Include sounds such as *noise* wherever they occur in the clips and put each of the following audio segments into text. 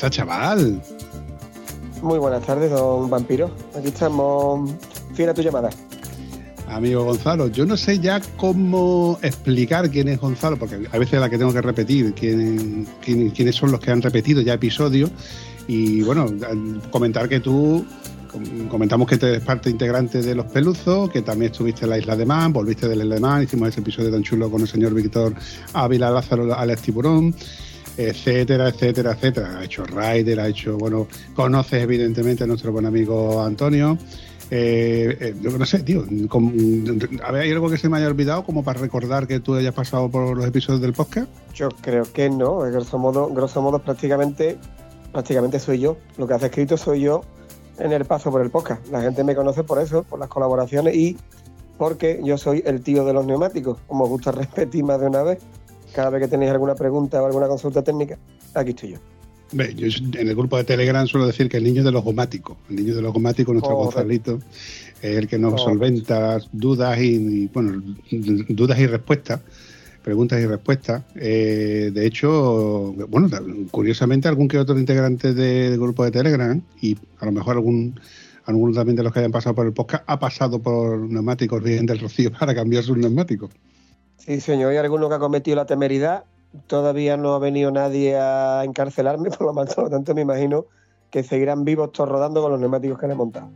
Pasa, chaval? Muy buenas tardes, don Vampiro. Aquí estamos. Fiel a tu llamada. Amigo Gonzalo, yo no sé ya cómo explicar quién es Gonzalo, porque a veces la que tengo que repetir quién, quién- quiénes son los que han repetido ya episodios. Y bueno, comentar que tú, com- comentamos que eres parte integrante de Los Peluzos, que también estuviste en la Isla de Man, volviste de la Isla de Man, hicimos ese episodio tan chulo con el señor Víctor Ávila Lázaro Alex Tiburón, etcétera, etcétera, etcétera. Ha hecho Rider, ha hecho, bueno, conoces evidentemente a nuestro buen amigo Antonio. Eh, eh, no sé, tío. ¿hay algo que se me haya olvidado como para recordar que tú hayas pasado por los episodios del podcast? Yo creo que no. Grosso modo, grosso modo prácticamente, prácticamente soy yo. Lo que hace escrito soy yo en el paso por el podcast. La gente me conoce por eso, por las colaboraciones y porque yo soy el tío de los neumáticos. Como gusta *laughs* repetir más de una vez, cada vez que tenéis alguna pregunta o alguna consulta técnica, aquí estoy yo. Ve, yo en el grupo de Telegram suelo decir que el niño de los gomáticos, el niño de los gomáticos, nuestro Correcto. Gonzalito, es el que nos Correcto. solventa dudas y, bueno, dudas y respuestas, preguntas y respuestas. Eh, de hecho, bueno, curiosamente algún que otro integrante de- del grupo de Telegram y a lo mejor algún alguno también de los que hayan pasado por el podcast ha pasado por neumáticos bien del Rocío para cambiar sus neumáticos. Sí, señor, hay alguno que ha cometido la temeridad. Todavía no ha venido nadie a encarcelarme, *laughs* por lo tanto me imagino que seguirán vivos todos rodando con los neumáticos que le he montado.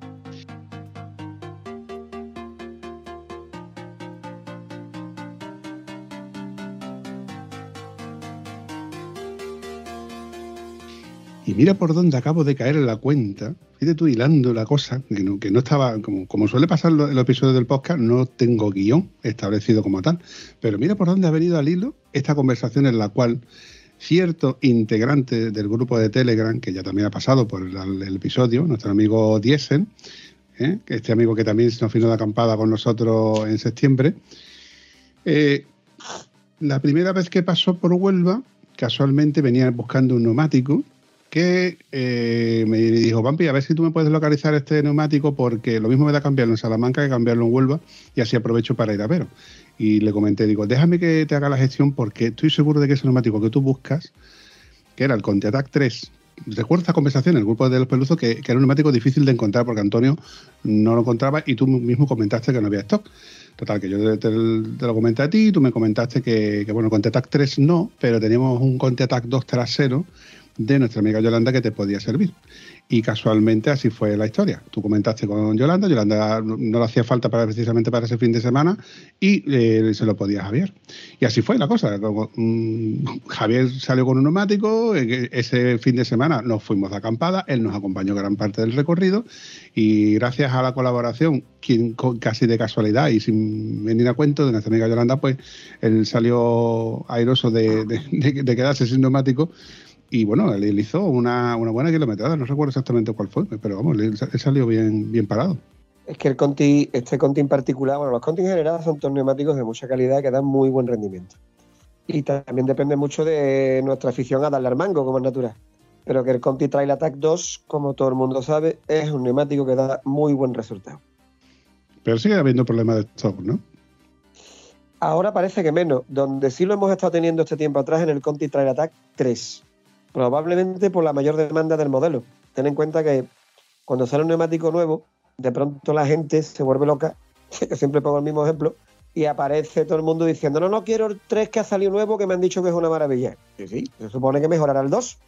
Mira por dónde acabo de caer en la cuenta. Fíjate tú hilando la cosa, que no, que no estaba, como, suele pasar en los episodios del podcast, no tengo guion establecido como tal. Pero mira por dónde ha venido al hilo esta conversación en la cual cierto integrante del grupo de Telegram, que ya también ha pasado por el, episodio, nuestro amigo Diesen, ¿eh? este amigo que también nos vino de acampada con nosotros en septiembre, eh, la primera vez que pasó por Huelva, casualmente venía buscando un neumático que eh, me dijo, Vampi, a ver si tú me puedes localizar este neumático porque lo mismo me da cambiarlo en Salamanca que cambiarlo en Huelva y así aprovecho para ir a veros. Y le comenté, digo, déjame que te haga la gestión porque estoy seguro de que ese neumático que tú buscas, que era el Conti Attack 3, recuerdo esta conversación el grupo de los peluzos que, que era un neumático difícil de encontrar porque Antonio no lo encontraba y tú mismo comentaste que no había stock. Total, que yo te, lo comenté a ti, tú me comentaste que, bueno, el Conti Attack 3 no, pero teníamos un Conti Attack 2 trasero de nuestra amiga Yolanda que te podía servir. Y casualmente así fue la historia. Tú comentaste con Yolanda, Yolanda no, le hacía falta para, precisamente para ese fin de semana y eh, se lo podía Javier. Y así fue la cosa. Mm, Javier salió con un neumático, eh, ese fin de semana nos fuimos de acampada, él nos acompañó gran parte del recorrido y gracias a la colaboración, quien, casi de casualidad y sin venir a cuento de nuestra amiga Yolanda, pues él salió airoso de- de quedarse sin neumático y bueno, él, hizo una, una buena kilometrada, no recuerdo exactamente cuál fue, pero vamos, él, él salió bien, bien parado. Es que el Conti, este Conti en particular, bueno, los Conti en general son todos neumáticos de mucha calidad que dan muy buen rendimiento. Y también depende mucho de nuestra afición a darle al mango, como es natural. Pero que el Conti Trail Attack 2, como todo el mundo sabe, es un neumático que da muy buen resultado. Pero sigue habiendo problemas de stock, ¿no? Ahora parece que menos, donde sí lo hemos estado teniendo este tiempo atrás en el Conti Trail Attack 3. Probablemente por la mayor demanda del modelo. Ten en cuenta que cuando sale un neumático nuevo, de pronto la gente se vuelve loca, *laughs* que siempre pongo el mismo ejemplo, y aparece todo el mundo diciendo, no, no quiero el 3 que ha salido nuevo, que me han dicho que es una maravilla. Sí, sí, se supone que mejorará el 2.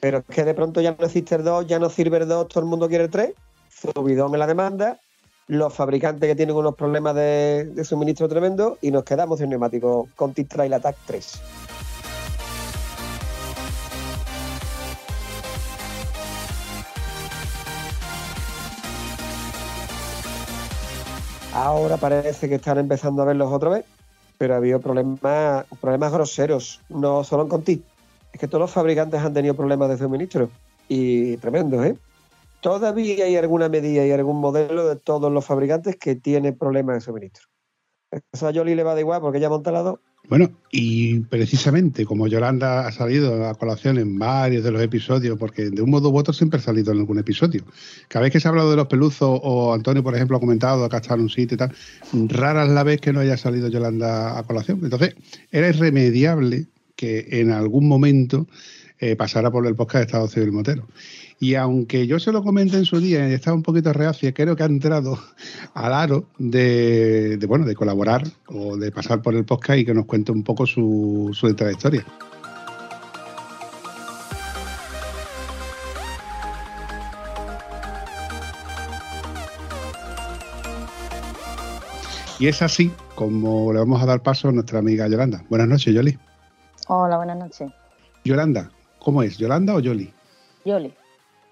Pero es que de pronto ya no existe el 2, ya no sirve el 2, todo el mundo quiere el 3, subidón en la demanda, los fabricantes que tienen unos problemas de, suministro tremendo y nos quedamos sin neumático Conti Trail Attack 3. Ahora parece que están empezando a verlos otra vez. pero ha habido problemas, problemas groseros, no solo en Conti. Es que todos los fabricantes han tenido problemas de suministro y tremendos, ¿eh? Todavía hay alguna medida y algún modelo de todos los fabricantes que tiene problemas de suministro. Eso a Yoli le va de igual porque ella monta la dos bueno, y precisamente como Yolanda ha salido a colación en varios de los episodios, porque de un modo u otro siempre ha salido en algún episodio. Cada vez que se ha hablado de los peluzos, o Antonio, por ejemplo, ha comentado acá está en un sitio y tal, rara es la vez que no haya salido Yolanda a colación. Entonces, era irremediable que en algún momento eh, pasara por el podcast de Estado Civil Motero. Y aunque yo se lo comenté en su día y estaba un poquito reacia, creo que ha entrado al aro de, bueno, de colaborar o de pasar por el podcast y que nos cuente un poco su, su trayectoria. Y es así como le vamos a dar paso a nuestra amiga Yolanda. Buenas noches, Yoli. Hola, buenas noches. Yolanda, ¿cómo es? ¿Yolanda o Yoli? Yoli.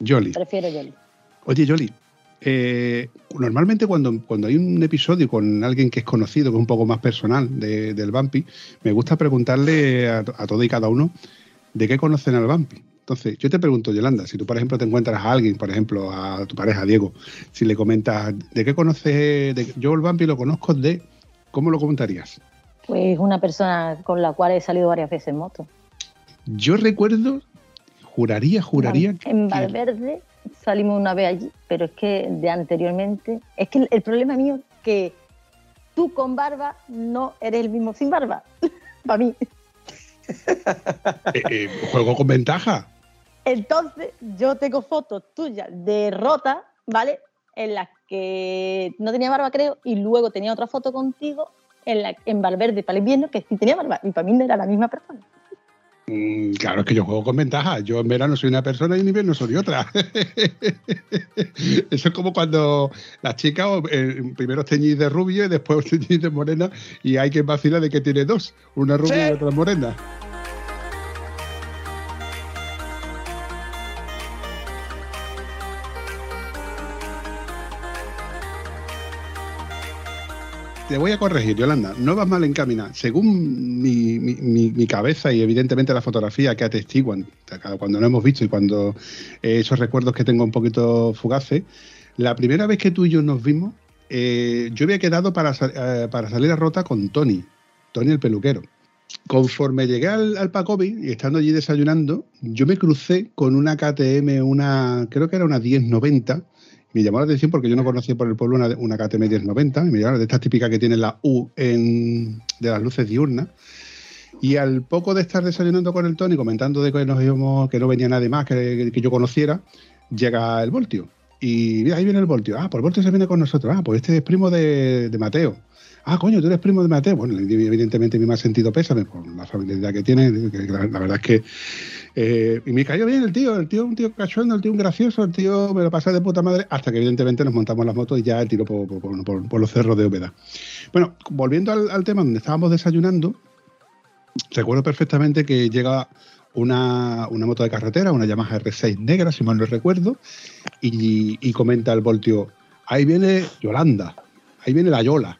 Yoli. Prefiero Yoli. Oye, Yoli, eh, normalmente cuando, cuando hay un episodio con alguien que es conocido, que es un poco más personal del Bumpy, me gusta preguntarle a, todo y cada uno de qué conocen al Bumpy. Entonces, yo te pregunto, Yolanda, si tú, por ejemplo, te encuentras a alguien, por ejemplo, a tu pareja, Diego, si le comentas, ¿de qué conoces? De, yo el Bumpy lo conozco de, ¿cómo lo comentarías? Pues una persona con la cual he salido varias veces en moto. Yo recuerdo Juraría, juraría. En Valverde salimos una vez allí, pero es que de anteriormente. Es que el, problema mío es que tú con barba no eres el mismo sin barba. *laughs* Para mí. Eh, eh, juego con ventaja. Entonces, yo tengo fotos tuyas de rota, ¿vale? En las que no tenía barba, creo, y luego tenía otra foto contigo en, la, en Valverde para el invierno que sí tenía barba, y para mí no era la misma persona. Mm, claro, es que yo juego con ventaja. Yo en verano soy una persona y en invierno soy otra. *laughs* Eso es como cuando las chicas eh, primero teñís de rubio y después teñís de morena y hay que vacilar de que tiene dos, una rubia y otra morena. Te voy a corregir, Yolanda, no vas mal encaminada. Según mi, cabeza y evidentemente la fotografía que atestiguan cuando no hemos visto y cuando eh, esos recuerdos que tengo un poquito fugaces, la primera vez que tú y yo nos vimos, eh, yo había quedado para, eh, para salir a rota con Tony, Tony el peluquero. Conforme llegué al, al Pacobi y estando allí desayunando, yo me crucé con una KTM, una, creo que era una 1090, me llamó la atención porque yo no conocía por el pueblo una, una KTM 1090, y me de estas típicas que tienen la U en, de las luces diurnas. Y al poco de estar desayunando con el Tony, comentando de que, nos íbamos, que no venía nadie más que, que yo conociera, llega el Voltio. Y mira, ahí viene el Voltio. Ah, pues el Voltio se viene con nosotros. Ah, pues este es primo de, de Mateo. Ah, coño, tú eres primo de Mateo. Bueno, evidentemente mi más sentido pésame por la familiaridad que tiene. La, verdad es que eh, y me cayó bien el tío, el tío un tío cachondo, el tío un gracioso, el tío me lo pasé de puta madre, hasta que evidentemente nos montamos las motos y ya el tiro por, los cerros de Óveda. Bueno, volviendo al, tema donde estábamos desayunando, recuerdo perfectamente que llega una, moto de carretera, una Yamaha R6 negra, si mal no recuerdo, y, y comenta el voltio, ahí viene Yolanda, ahí viene la Yola.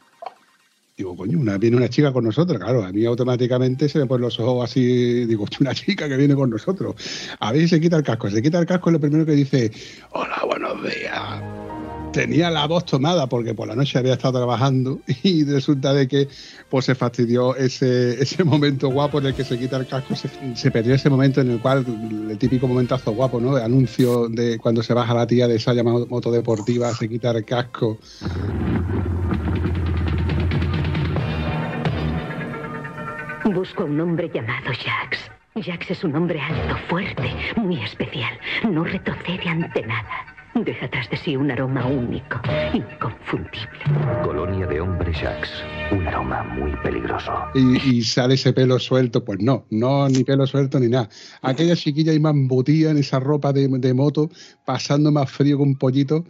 Digo, coño, una, viene una chica con nosotros. Claro, a mí automáticamente se me ponen los ojos así. Digo, una chica que viene con nosotros. A ver si se quita el casco. Se quita el casco y lo primero que dice, hola, buenos días. Tenía la voz tomada porque por la noche había estado trabajando *laughs* y resulta de que pues se fastidió ese, ese momento guapo en el que se quita el casco. Se, perdió ese momento en el cual, el típico momentazo guapo, ¿no? El anuncio de cuando se baja la tía de esa llamada moto deportiva, se quita el casco. Busco a un hombre llamado Jax. Jax es un hombre alto, fuerte, muy especial. No retrocede ante nada. Deja atrás de sí un aroma único, inconfundible. Colonia de hombres Jax. Un aroma muy peligroso. Y, sale ese pelo suelto. Pues no, no, ni pelo suelto ni nada. Aquella chiquilla y más embutida en esa ropa de, de moto, pasando más frío que un pollito.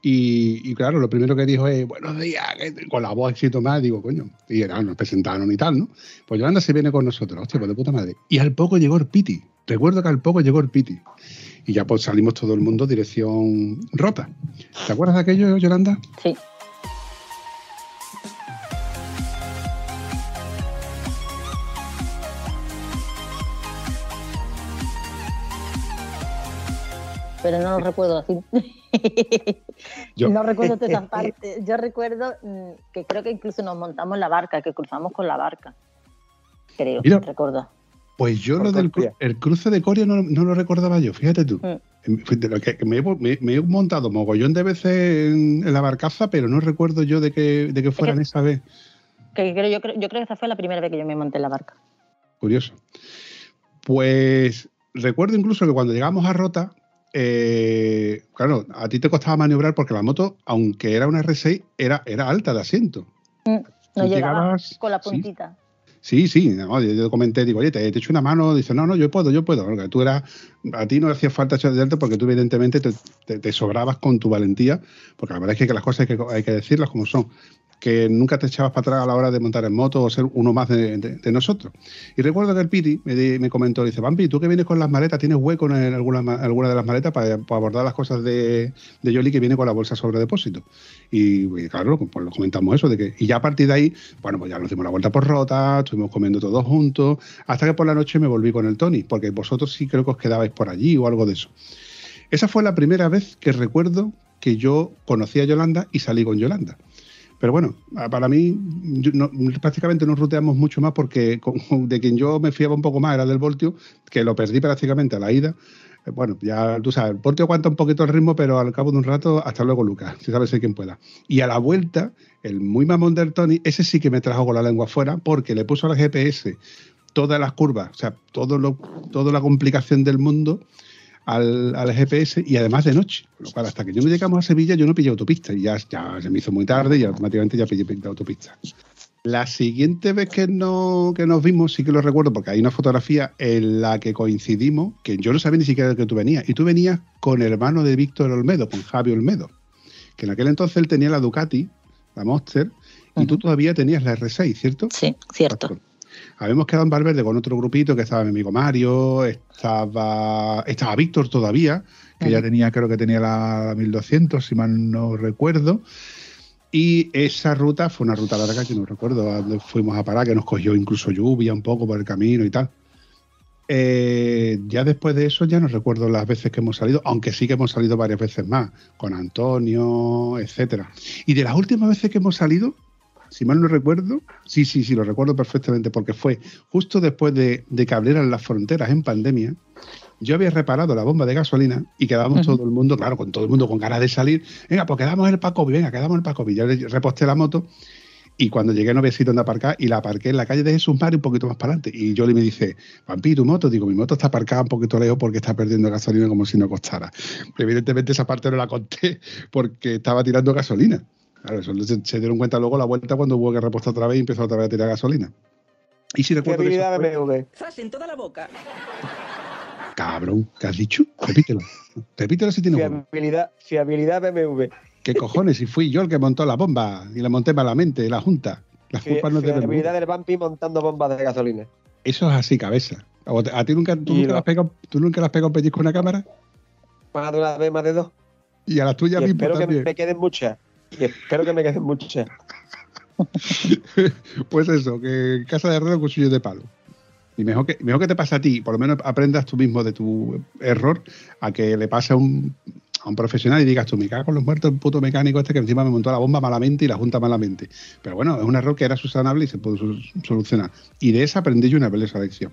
Y, claro, lo primero que dijo es, buenos días, con la voz éxito más, digo, coño, y era, nos presentaron y tal, ¿no? Pues Yolanda se viene con nosotros, hostia, pues de puta madre. Y al poco llegó el Piti, recuerdo que al poco llegó el Piti. Y ya pues salimos todo el mundo dirección rota. ¿Te acuerdas de aquello, Yolanda? Sí. Pero no lo recuerdo así. *laughs* Yo- No recuerdo toda esa *laughs* parte. Yo recuerdo mm, que creo que incluso nos montamos en la barca, que cruzamos con la barca. Creo, Mira. recuerdo. Pues yo Por lo del cru- el cruce de Coria no, no lo recordaba yo, fíjate tú. Mm. De lo que- me, he, me- me he montado mogollón de veces en, en la barcaza, pero no recuerdo yo de que, de que fueran esa vez. Que creo, yo, creo, yo creo que esa fue la primera vez que yo me monté en la barca. Curioso. Pues recuerdo incluso que cuando llegamos a Rota, eh, claro, a ti te costaba maniobrar porque la moto, aunque era una R6, era, era alta de asiento. No Tú llegaba llegabas- con la sí. puntita. Sí, sí, no, yo, yo comenté, digo, oye, te, te echo una mano, dice, no, no, yo puedo, yo puedo. Porque tú eras, a ti no hacía falta echar delante porque tú evidentemente te, te- te sobrabas con tu valentía, porque la verdad es que las cosas hay que, hay que decirlas como son, que nunca te echabas para atrás a la hora de montar en moto o ser uno más de, nosotros. Y recuerdo que el Piti me, di- me comentó, dice, Vampi, tú que vienes con las maletas, ¿tienes hueco en alguna, alguna de las maletas para, abordar las cosas de, de que viene con la bolsa sobre depósito? Y, y claro, pues lo comentamos eso, de que, y ya a partir de ahí, bueno, pues ya nos dimos la vuelta por rota, estuvimos comiendo todos juntos, hasta que por la noche me volví con el Tony, porque vosotros sí creo que os quedabais por allí o algo de eso. Esa fue la primera vez que recuerdo que yo conocí a Yolanda y salí con Yolanda. Pero bueno, para mí yo no- prácticamente nos ruteamos mucho más porque *laughs* con- de quien yo me fiaba un poco más era del Voltio, que lo perdí prácticamente a la ida. Eh, Bueno, ya tú sabes, el Voltio aguanta un poquito el ritmo, pero al cabo de un rato, hasta luego Lucas, si sabes de quién pueda. Y a la vuelta, el muy mamón del Tony, ese sí que me trajo con la lengua afuera porque le puso al GPS todas las curvas, o sea, todo lo, toda la complicación del mundo al, al GPS y además de noche. Con Lo cual, hasta que yo no llegamos a Sevilla, yo no pillé autopista y ya, ya se me hizo muy tarde y automáticamente ya pillé autopista. La siguiente vez que, no, que nos vimos, sí que lo recuerdo, porque hay una fotografía en la que coincidimos, que yo no sabía ni siquiera que tú venías, y tú venías con el hermano de Víctor Olmedo, con Javi Olmedo, que en aquel entonces él tenía la Ducati, la Monster, y tú Ujú. todavía tenías la R6, ¿cierto? Sí, cierto. Habíamos quedado en Valverde con otro grupito que estaba mi amigo Mario, estaba, estaba Víctor todavía, que ya tenía, creo que tenía la 1200, si mal no recuerdo. Y esa ruta fue una ruta larga que no recuerdo a dónde fuimos a parar, que nos cogió incluso lluvia un poco por el camino y tal. Eh, ya después de eso ya no recuerdo las veces que hemos salido, aunque sí que hemos salido varias veces más, con Antonio, etcétera. Y de las últimas veces que hemos salido, si mal no recuerdo, sí, sí, sí, lo recuerdo perfectamente, porque fue justo después de, de que abrieran las fronteras en pandemia. Yo había reparado la bomba de gasolina y quedábamos todo el mundo, claro, con todo el mundo con ganas de salir. Venga, pues quedamos en el Pacobi, venga, quedamos el Pacobi. Ya le reposté la moto y cuando llegué no había sitio donde aparcar y la aparqué en la calle de Jesús Mario un poquito más para adelante. Y Jolly me dice, Vampi, ¿tu moto? Digo, mi moto está aparcada un poquito lejos porque está perdiendo gasolina como si no costara. Evidentemente esa parte no la conté porque estaba tirando gasolina. Claro, eso se, se dieron cuenta luego la vuelta cuando hubo que repostar otra vez y empezó otra vez a tirar gasolina. Y si ¿Qué recuerdo que eso fue- BMW? ¡Zas en toda la boca! Cabrón, ¿qué has dicho? Repítelo. Repítelo si tiene. Fiabilidad, fiabilidad BMW. ¿Qué cojones? Si fui yo el que montó la bomba y la monté malamente, la junta. Las Fi- culpas no tienen Fiabilidad del Bumpy montando bombas de gasolina. Eso es así, cabeza. ¿O te- ¿A ti nunca, tú nunca, lo- le has pegado, tú nunca le has pegado un pellizco a una cámara? Más de una vez, más de dos. Y a las tuyas Y mismo espero que me queden muchas. *laughs* Y espero que me queden muchas. *laughs* Pues eso, que casa de herrero cuchillo de palo. Y mejor que, mejor que te pase a ti, por lo menos aprendas tú mismo de tu error, a que le pase a un, a un profesional y digas tú, me cago con los muertos, el puto mecánico este que encima me montó la bomba malamente y la junta malamente. Pero bueno, es un error que era subsanable y se pudo solucionar. Y de esa aprendí yo una valiosa lección.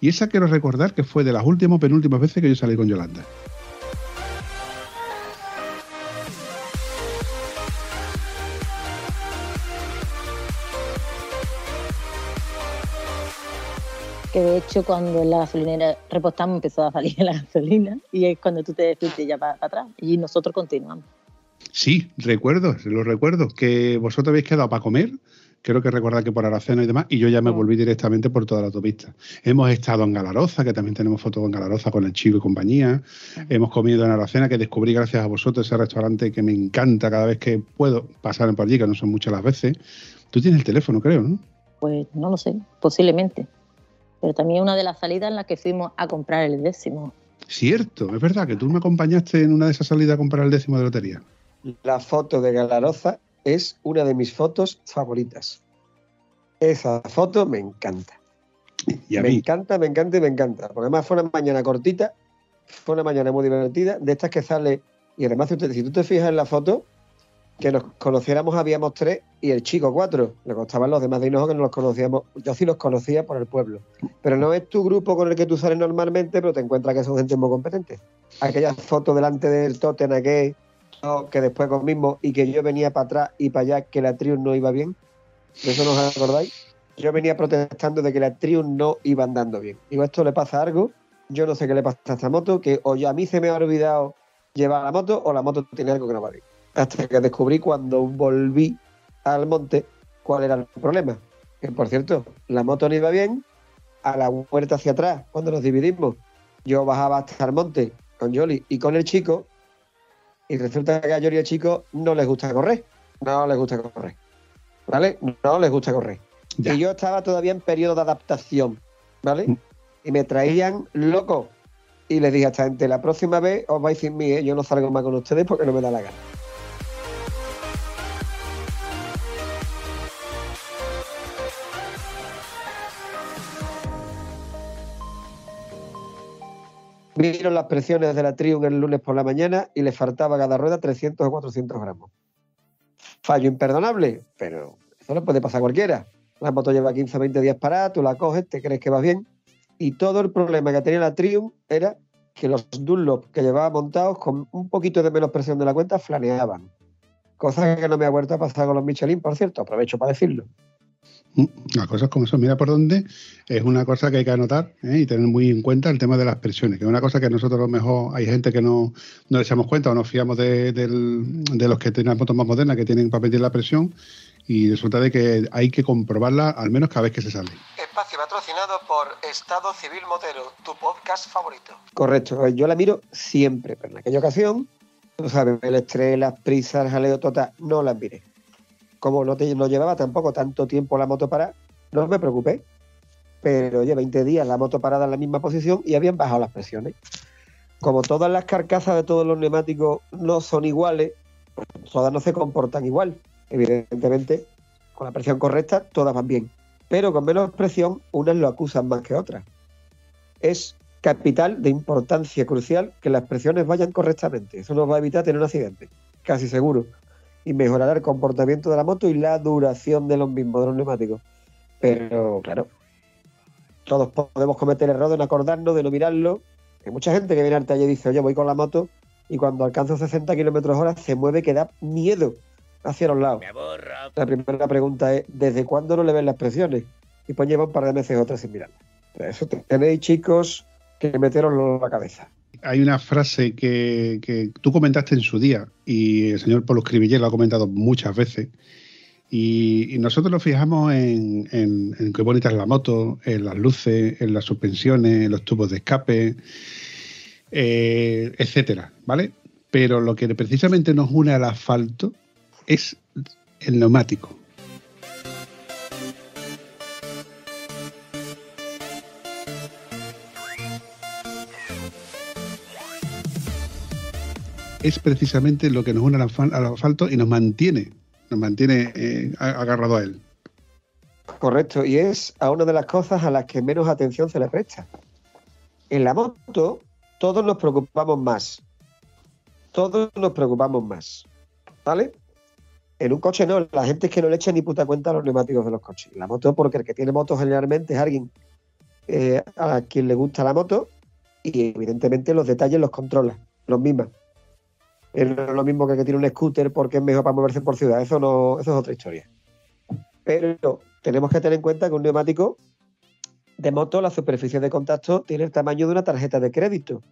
Y esa quiero recordar que fue de las últimas penúltimas veces que yo salí con Yolanda. Que de hecho cuando en la gasolinera repostamos empezó a salir *laughs* la gasolina y es cuando tú te fuiste ya para, atrás y nosotros continuamos. Sí, recuerdo, lo recuerdo, que vosotros habéis quedado para comer, creo que recordar que por Aracena y demás, y yo ya me Mm. volví directamente por toda la autopista. Hemos estado en Galaroza, que también tenemos fotos en Galaroza con el Chico y compañía. Hemos comido en Aracena, que descubrí gracias a vosotros ese restaurante que me encanta cada vez que puedo pasar por allí, que no son muchas las veces. Tú tienes el teléfono, creo, ¿no? Pues no lo sé, posiblemente. Pero también una de las salidas en las que fuimos a comprar el décimo. Cierto, es verdad que tú me acompañaste en una de esas salidas a comprar el décimo de lotería. La foto de Galaroza es una de mis fotos favoritas. Esa foto me encanta. Y a me mí, encanta, me encanta y me encanta. Porque además fue una mañana cortita, Fue una mañana muy divertida, de estas que sale, y además si tú- si tú te fijas en la foto, que nos conociéramos habíamos tres y el chico cuatro. Le costaban los demás de Hinojo que no los conocíamos. Yo sí los conocía por el pueblo. Pero no es tu grupo con el que tú sales normalmente, pero te encuentras que son gente muy competente. Aquella foto delante del Totem aquel, que después comimos y que yo venía para atrás y para allá, que la Triumph no iba bien. ¿De eso no os acordáis? Yo venía protestando de que la Triumph no iba andando bien. Digo, esto le pasa algo. Yo no sé qué le pasa a esta moto, que o ya a mí se me ha olvidado llevar la moto o la moto tiene algo que no va bien. Hasta que descubrí cuando volví al monte cuál era el problema. Que por cierto, la moto no iba bien, a la vuelta hacia atrás, cuando nos dividimos, yo bajaba hasta el monte con Jolly y con el chico, y resulta que a Jolly y el chico no les gusta correr. No les gusta correr. ¿Vale? No les gusta correr. Ya. Y yo estaba todavía en periodo de adaptación, ¿vale? Mm. Y me traían loco. Y les dije a esta gente, la próxima vez os vais sin mí, ¿eh? yo no salgo más con ustedes porque no me da la gana. Vieron las presiones de la Triumph el lunes por la mañana y le faltaba a cada rueda 300 o 400 gramos. Fallo imperdonable, pero eso le puede pasar a cualquiera. La moto lleva 15 o 20 días parada, tú la coges, te crees que vas bien. Y todo el problema que tenía la Triumph era que los Dunlop que llevaba montados con un poquito de menos presión de la cuenta flaneaban. Cosa que no me ha vuelto a pasar con los Michelin, por cierto, aprovecho para decirlo. Las cosas como son, mira por dónde, es una cosa que hay que anotar ¿eh? y tener muy en cuenta el tema de las presiones, que es una cosa que nosotros a lo mejor hay gente que no, no le echamos cuenta o nos fiamos de, de los que tienen las motos más modernas que tienen para medir la presión y resulta de que hay que comprobarla al menos cada vez que se sale. Espacio patrocinado por Estado Civil Motero, tu podcast favorito. Correcto, yo la miro siempre, pero en aquella ocasión, tú sabes, el estrés, las prisas, el jaleo total, no las miré. Como no, te, no llevaba tampoco tanto tiempo la moto parada, no me preocupé. Pero oye, 20 días la moto parada en la misma posición y habían bajado las presiones. Como todas las carcasas de todos los neumáticos no son iguales, todas no se comportan igual. Evidentemente, con la presión correcta, todas van bien pero con menos presión unas lo acusan más que otras. Es capital de importancia crucial que las presiones vayan correctamente. Eso nos va a evitar tener un accidente, casi seguro. Y mejorará el comportamiento de la moto y la duración de los mismos, de los neumáticos. Pero, claro, todos podemos cometer el error de no acordarnos, de no mirarlo. Hay mucha gente que viene al taller y dice, oye, voy con la moto y cuando alcanzo 60 kilómetros hora se mueve que da miedo hacia los lados. La primera pregunta es, ¿desde cuándo no le ven las presiones? Y pues lleva un par de meses o tres sin mirarlas. Eso te- tenéis, chicos, que meteroslo en la cabeza. Hay una frase que, que tú comentaste en su día y el señor Polo Escribiller lo ha comentado muchas veces. Y, nosotros nos fijamos en qué bonita es la moto, en las luces, en las suspensiones, en los tubos de escape, eh, etcétera, ¿vale? Pero lo que precisamente nos une al asfalto es el neumático. Es precisamente lo que nos une al, al asfalto y nos mantiene, nos mantiene eh, agarrado a él. Correcto, y es a una de las cosas a las que menos atención se le presta. En la moto, todos nos preocupamos más. Todos nos preocupamos más. ¿Vale? En un coche no, la gente es que no le echa ni puta cuenta a los neumáticos de los coches. La moto, porque el que tiene moto generalmente es alguien eh, a quien le gusta la moto y evidentemente los detalles los controla, los mima. Es lo mismo que que tiene un scooter porque es mejor para moverse por ciudad. Eso no, eso es otra historia. Pero tenemos que tener en cuenta que un neumático de moto, la superficie de contacto, tiene el tamaño de una tarjeta de crédito.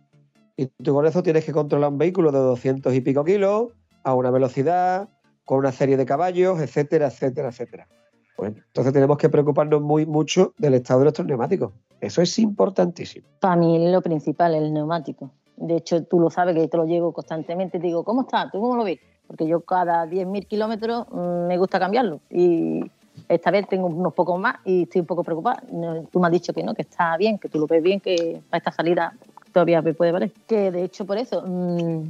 Y tú con eso tienes que controlar un vehículo de 200 y pico kilos, a una velocidad, con una serie de caballos, etcétera, etcétera, etcétera. Bueno, entonces tenemos que preocuparnos muy mucho del estado de nuestros neumáticos. Eso es importantísimo. Para mí es lo principal, el neumático. De hecho, tú lo sabes que te lo llevo constantemente. Te digo, ¿cómo está? ¿Tú cómo lo ves? Porque yo cada 10.000 kilómetros mm, me gusta cambiarlo. Y esta vez tengo unos pocos más y estoy un poco preocupada. Tú me has dicho que no, que está bien, que tú lo ves bien, que para esta salida todavía me puede valer. Que de hecho, por eso, mm,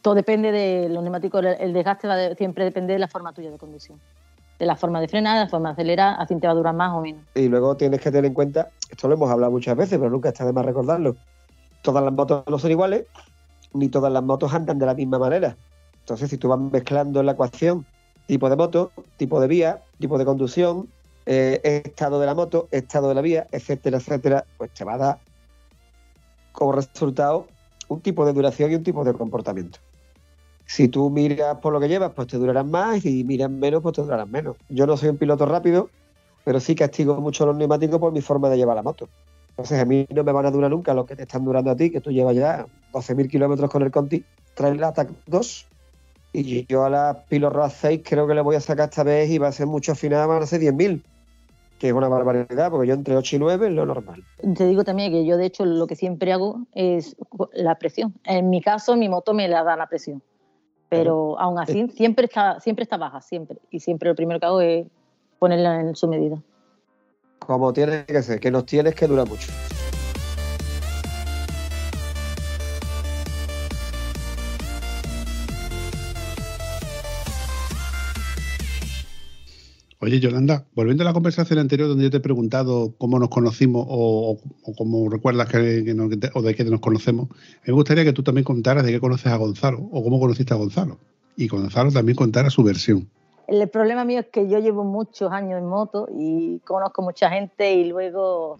todo depende de los neumáticos. El, desgaste va de- siempre depende de la forma tuya de conducción. De la forma de frenar, de la forma de acelerar, a ti te va a durar más o menos. Y luego tienes que tener en cuenta, esto lo hemos hablado muchas veces, pero nunca está de más recordarlo, todas las motos no son iguales, ni todas las motos andan de la misma manera. Entonces, si tú vas mezclando en la ecuación tipo de moto, tipo de vía, tipo de conducción, eh, estado de la moto, estado de la vía, etcétera, etcétera, pues te va a dar como resultado un tipo de duración y un tipo de comportamiento. Si tú miras por lo que llevas, pues te durarán más, y si miras menos, pues te durarán menos. Yo no soy un piloto rápido, pero sí castigo mucho los neumáticos por mi forma de llevar la moto. Entonces a mí no me van a durar nunca lo que te están durando a ti, que tú llevas ya 12.000 kilómetros con el Conti, traes la ATAC 2 y yo a la Pilo Road 6 creo que le voy a sacar esta vez y va a ser mucho final, van a ser 10.000, que es una barbaridad, porque yo entre 8 y 9 es lo normal. Te digo también que yo de hecho lo que siempre hago es la presión. En mi caso mi moto me la da la presión, pero aún así siempre está, siempre está baja, siempre. Y siempre lo primero que hago es ponerla en su medida. Como tiene que ser, que nos tienes que durar mucho. Oye, Yolanda, volviendo a la conversación anterior donde yo te he preguntado cómo nos conocimos o, cómo recuerdas que, que nos, o de qué nos conocemos, me gustaría que tú también contaras de qué conoces a Gonzalo o cómo conociste a Gonzalo. Y Gonzalo también contara su versión. El problema mío es que yo llevo muchos años en moto y conozco mucha gente y luego,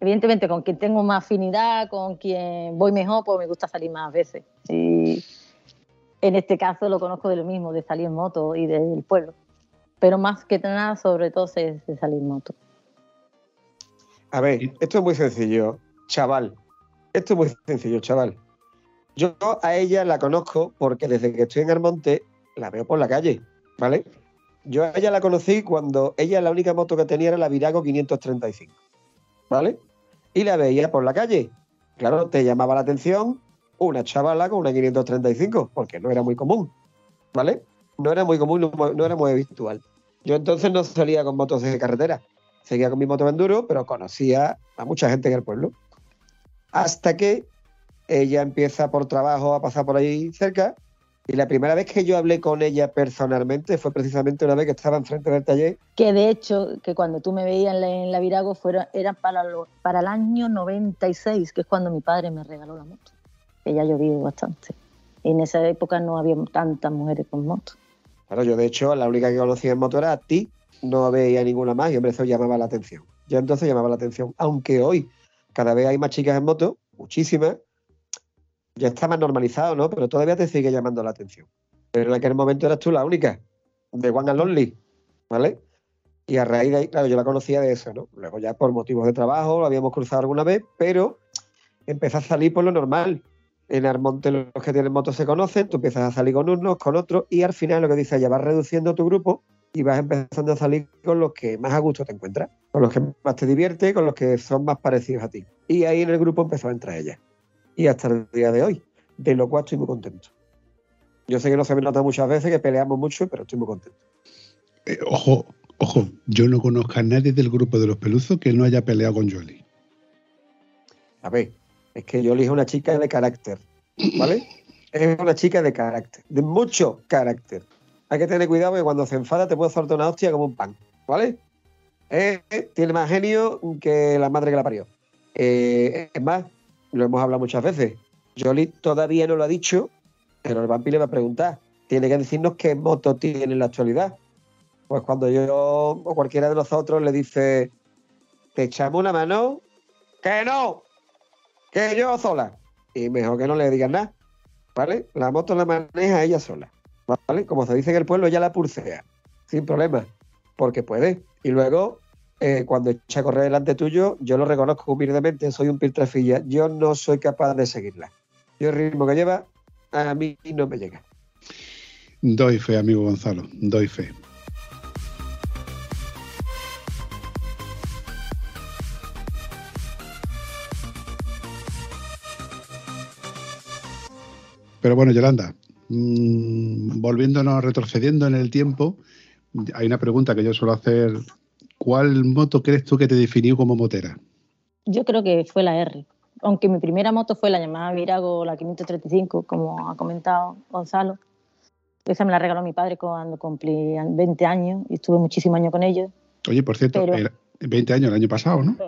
evidentemente, con quien tengo más afinidad, con quien voy mejor, pues me gusta salir más veces. Y en este caso lo conozco de lo mismo, de salir en moto y del pueblo pero más que nada, sobre todo, es de salir moto. A ver, esto es muy sencillo, chaval. Esto es muy sencillo, chaval. Yo a ella la conozco porque desde que estoy en Armonte la veo por la calle, ¿vale? Yo a ella la conocí cuando ella la única moto que tenía era la Virago 535, ¿vale? Y la veía por la calle. Claro, te llamaba la atención una chavala con una 535, porque no era muy común, ¿vale? no era muy común, no, era muy habitual. Yo entonces no salía con motos de carretera, seguía con mi moto enduro, pero conocía a mucha gente en el pueblo. Hasta que ella empieza por trabajo a pasar por ahí cerca y la primera vez que yo hablé con ella personalmente fue precisamente una vez que estaba enfrente del taller. Que de hecho, que cuando tú me veías en la, Virago fuera, era para, para el año 96, que es cuando mi padre me regaló la moto. Que ya llovido bastante. Y en esa época no había tantas mujeres con moto. Claro, yo de hecho la única que conocía en moto era a ti, no veía ninguna más y hombre, eso llamaba la atención. Ya entonces llamaba la atención, aunque hoy cada vez hay más chicas en moto, muchísimas, ya está más normalizado, ¿no? Pero todavía te sigue llamando la atención. Pero en aquel momento eras tú la única, de One and Lonely, ¿vale? Y a raíz de ahí, claro, yo la conocía de eso, ¿no? Luego ya por motivos de trabajo lo habíamos cruzado alguna vez, pero empezó a salir por lo normal en Armonte los que tienen motos se conocen, tú empiezas a salir con unos, con otros, y al final lo que dice ya vas reduciendo tu grupo y vas empezando a salir con los que más a gusto te encuentras, con los que más te divierte, con los que son más parecidos a ti. Y ahí en el grupo empezó a entrar ella. Y hasta el día de hoy, de lo cual estoy muy contento. Yo sé que no se me nota muchas veces, que peleamos mucho, pero estoy muy contento. Eh, ojo, ojo, yo no conozco a nadie del grupo de los peluzos que no haya peleado con Jolie. A ver, es que yo es una chica de carácter, ¿vale? *clears throat* Es una chica de carácter, de mucho carácter. Hay que tener cuidado porque cuando se enfada te puede soltar una hostia como un pan, ¿vale? Eh, tiene más genio que la madre que la parió. Eh, es más, lo hemos hablado muchas veces. Jolie todavía no lo ha dicho, pero el vampi le va a preguntar. Tiene que decirnos qué moto tiene en la actualidad. Pues cuando yo o cualquiera de nosotros le dice, te echamos una mano, que no, que yo sola. Y mejor que no le digan nada, ¿vale? La moto la maneja ella sola, ¿vale? Como se dice en el pueblo, ya la pulsea, sin problema, porque puede. Y luego, eh, cuando echa a correr delante tuyo, yo lo reconozco humildemente, soy un piltrafilla, yo no soy capaz de seguirla. Yo el ritmo que lleva, a mí no me llega. Doy fe, amigo Gonzalo, doy fe. Pero bueno, Yolanda, mmm, volviéndonos, retrocediendo en el tiempo, hay una pregunta que yo suelo hacer. ¿Cuál moto crees tú que te definió como motera? Yo creo que fue la R. Aunque mi primera moto fue la llamada Virago, la 535, como ha comentado Gonzalo. Esa me la regaló mi padre cuando cumplí 20 años y estuve muchísimos años con ellos. Oye, por cierto, Pero, 20 años el año pasado, ¿no?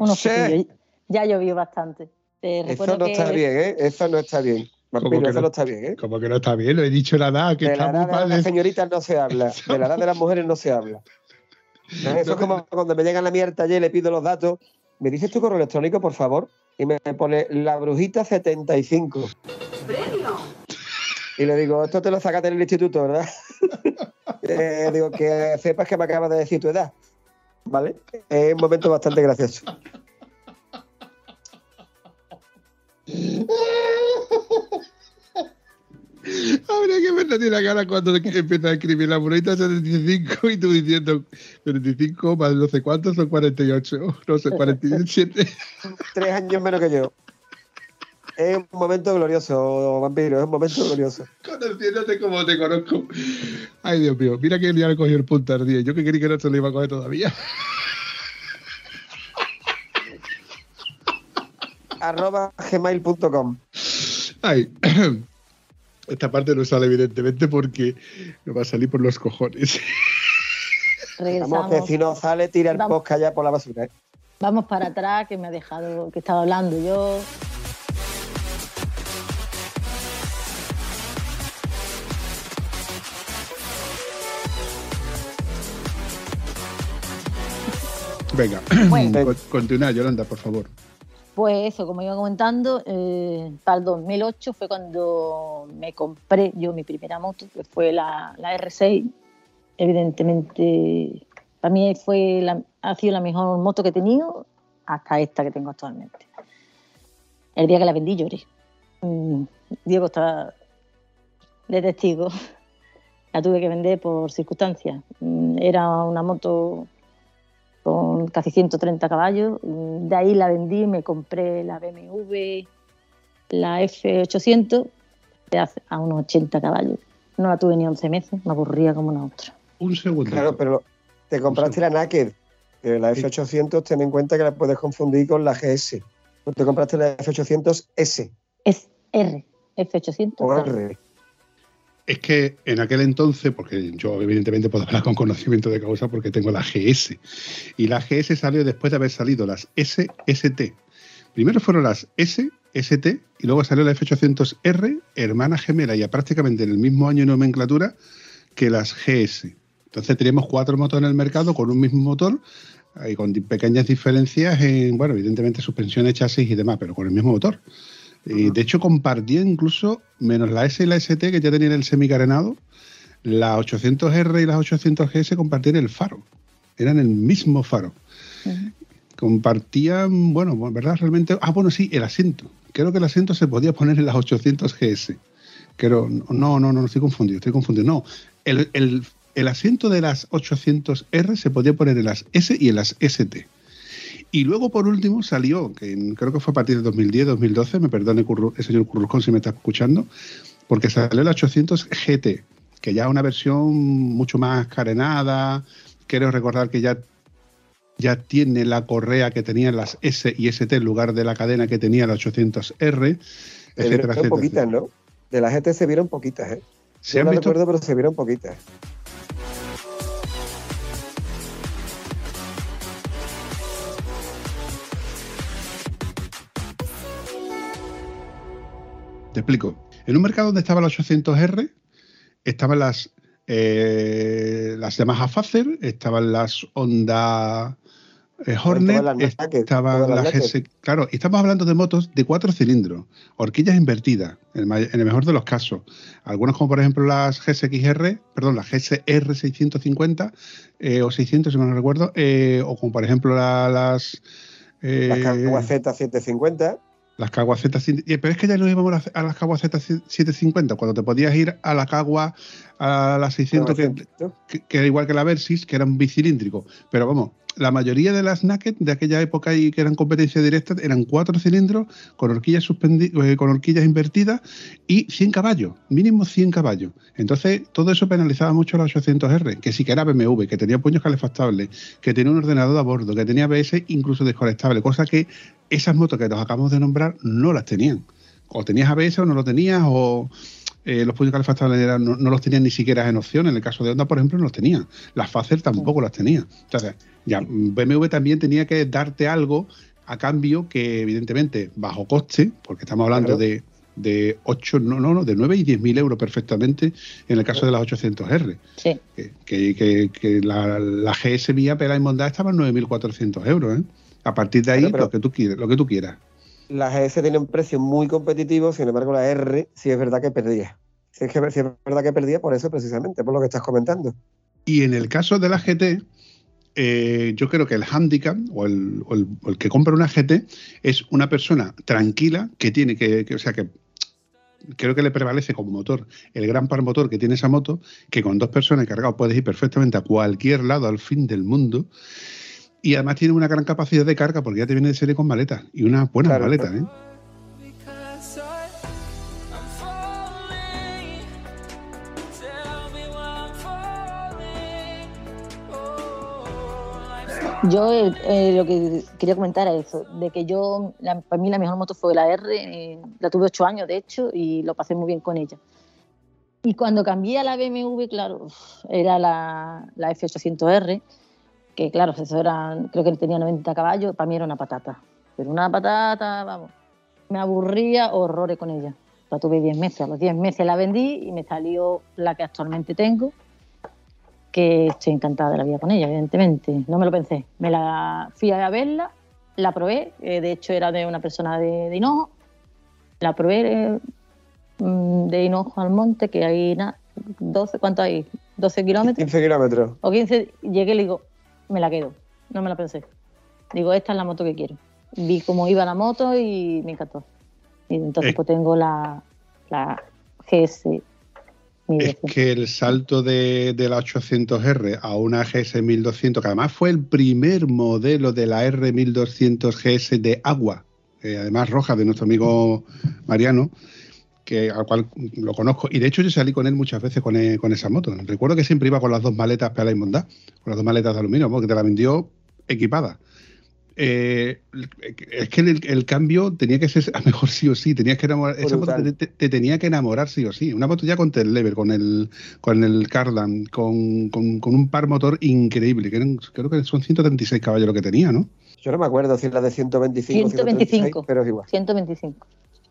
Unos sí. Ya llovió bastante. Te Eso no que está bien, ¿eh? Eso no está bien. Que eso no? no está bien, ¿eh? Como que no está bien, lo he dicho nada, que De está la muy edad de mal. las señoritas no se habla. *laughs* De la edad de las mujeres no se habla. Eso es como cuando me llegan a mí al taller y le pido los datos. ¿Me dices tu correo electrónico, por favor? Y me pone la brujita 75. Y le digo, esto te lo sacaste en el instituto, ¿verdad? *laughs* Eh, digo, que sepas que me acabas de decir tu edad. ¿Vale? Es un momento bastante gracioso. *laughs* Habría que verla tiene la cara cuando empieza a escribir la bonita 75 y tú diciendo 25 más no sé cuántos son 48, no sé, 47. Tres años menos que yo. Es un momento glorioso, vampiro, es un momento glorioso. Conociéndote como te conozco. Ay, Dios mío, mira que ya le cogió el punto al día. Yo que quería que no se lo iba a coger todavía. arroba gmail.com. Ay, esta parte no sale evidentemente porque me va a salir por los cojones. regresamos. Vamos, que si no sale, tira el Vamos. podcast ya por la basura. ¿eh? Vamos para atrás, que me ha dejado, que estaba hablando yo. Venga, Bueno. con- continúa, Yolanda, por favor. Pues eso, como iba comentando, eh, para el 2008 fue cuando me compré yo mi primera moto, que fue la, la R6. Evidentemente, para mí fue la- ha sido la mejor moto que he tenido hasta esta que tengo actualmente. El día que la vendí lloré. Mm, Diego está de testigo. *laughs* La tuve que vender por circunstancias. Mm, Era una moto con casi 130 caballos. De ahí la vendí me compré la BMW, la F800, de hace- a unos 80 caballos. No la tuve ni 11 meses, me aburría como una otra. Un segundo. Claro, pero te compraste la Naked. La F800, ten en cuenta que la puedes confundir con la GS. Te compraste la F800S Es R, F800. o claro. R. Es que en aquel entonces, porque yo evidentemente puedo hablar con conocimiento de causa porque tengo la GS, y la GS salió después de haber salido las SST. Primero fueron las S, ST, y luego salió la F800R, hermana gemela, y a prácticamente en el mismo año de nomenclatura que las GS. Entonces teníamos cuatro motos en el mercado con un mismo motor, y con pequeñas diferencias en, bueno, evidentemente suspensiones, chasis y demás, pero con el mismo motor. Y de hecho compartía incluso, menos la S y la ST que ya tenían el semicarenado, la 800R y las 800GS compartían el faro. Eran el mismo faro. Compartían, bueno, ¿verdad? Realmente. Ah, bueno, sí, el asiento. Creo que el asiento se podía poner en las 800GS. Creo, no, no, no, no estoy confundido, estoy confundido. No, el, el- el asiento de las 800R se podía poner en las S y en las ST. Y luego, por último, salió, que creo que fue a partir de 2010, 2012, me perdone Curru- el señor Curruscón si me está escuchando, porque salió la 800 GT, que ya es una versión mucho más carenada. Quiero recordar que ya, ya tiene la correa que tenían las S y ST en lugar de la cadena que tenía la 800R, Se vieron etcétera, etcétera. poquitas, ¿no? De la GT se vieron poquitas, ¿eh? ¿Se Yo han no visto? recuerdo, pero se vieron poquitas. Te explico. En un mercado donde estaba la 800R, estaban las, eh, las Yamaha Fazer, estaban las Honda eh, Hornet, Estaban las estaban las las. GS. Claro, y estamos hablando de motos de cuatro cilindros, horquillas invertidas, en el, may- en el mejor de los casos. Algunos, como por ejemplo las GSXR, perdón, las GSR 650 eh, o 600, si no recuerdo, eh, o como por ejemplo la- las. eh, Las Kawa Z750. Las Cagua Z, pero es que ya no íbamos a las- Cagua Z 750, cuando te podías ir a la Cagua a la 600, que, que- que era igual que la Versys, que era un bicilíndrico. Pero vamos, la mayoría de las Naked de aquella época y que eran competencia directa eran cuatro cilindros con horquillas eh, con horquillas invertidas y 100 caballos, mínimo 100 caballos. Entonces, todo eso penalizaba mucho a la 800R, que sí que era BMW, que tenía puños calefactables, que tenía un ordenador a bordo, que tenía ABS incluso desconectable, cosa que esas motos que nos acabamos de nombrar no las tenían. O tenías ABS o no lo tenías, o eh, los puños calefactables no, no los tenían ni siquiera en opción. En el caso de Honda, por ejemplo, no los tenían. Las Facer tampoco las tenía. Entonces, ya BMW también tenía que darte algo a cambio que, evidentemente, bajo coste, porque estamos hablando de, de 8, no, no, no, de 9 y 10 mil euros perfectamente en el caso de las 800R. Sí. Que, que, que la, la, GS mía Pela y Mondá estaba en 9.400 euros. ¿eh? A partir de ahí, pero, pero, lo, que tú quieras, lo que tú quieras. La GS tiene un precio muy competitivo, sin embargo, la R sí es verdad que perdía. Sí es, que, sí es verdad que perdía por eso precisamente, por lo que estás comentando. Y en el caso de la GT, eh, yo creo que el handicap o el, o, el, o el, que compra una GT es una persona tranquila que tiene que, que, o sea, que creo que le prevalece como motor el gran par motor que tiene esa moto, que con dos personas cargadas puedes ir perfectamente a cualquier lado al fin del mundo. Y además tiene una gran capacidad de carga porque ya te viene de serie con maletas y una buena claro, maleta, ¿eh? Yo eh, eh, lo que quería comentar es eso, de que yo, la, para mí la mejor moto fue la R, eh, la tuve ocho años de hecho y lo pasé muy bien con ella. Y cuando cambié a la BMW, claro, era la, la F800R, que claro, eso era, creo que tenía 90 caballos, para mí era una patata. Pero una patata, vamos, me aburría horrores con ella. La tuve 10 meses, a los 10 meses la vendí y me salió la que actualmente tengo, que estoy encantada de la vida con ella, evidentemente. No me lo pensé. Me la fui a verla, la probé, eh, de hecho era de una persona de, de Hinojo, la probé eh, de Hinojo al monte, que hay nada, 12, ¿cuánto hay? 12 kilómetros. 15 kilómetros. O 15, llegué y le digo, me la quedo, no me la pensé. Digo, esta es la moto que quiero. Vi cómo iba la moto y me encantó. Y entonces eh. pues tengo la, la GS es que el salto de, de, la 800R a una GS 1200, que además fue el primer modelo de la R1200 GS de agua, eh, además roja, de nuestro amigo Mariano, que, al cual lo conozco. Y de hecho yo salí con él muchas veces con, e, con esa moto. Recuerdo que siempre iba con las dos maletas para la inmundad, con las dos maletas de aluminio, porque te la vendió equipada. Eh, es que el, el, cambio tenía que ser *laughs* a mejor sí o sí, tenías que enamorar, esa moto te, te, te, tenía que enamorar sí o sí. Una moto ya con el lever, con el con el Cardan, con, con, con, un par motor increíble, que eran, creo que son 136 caballos lo que tenía, ¿no? Yo no me acuerdo si la de 125 125, pero es igual. 125.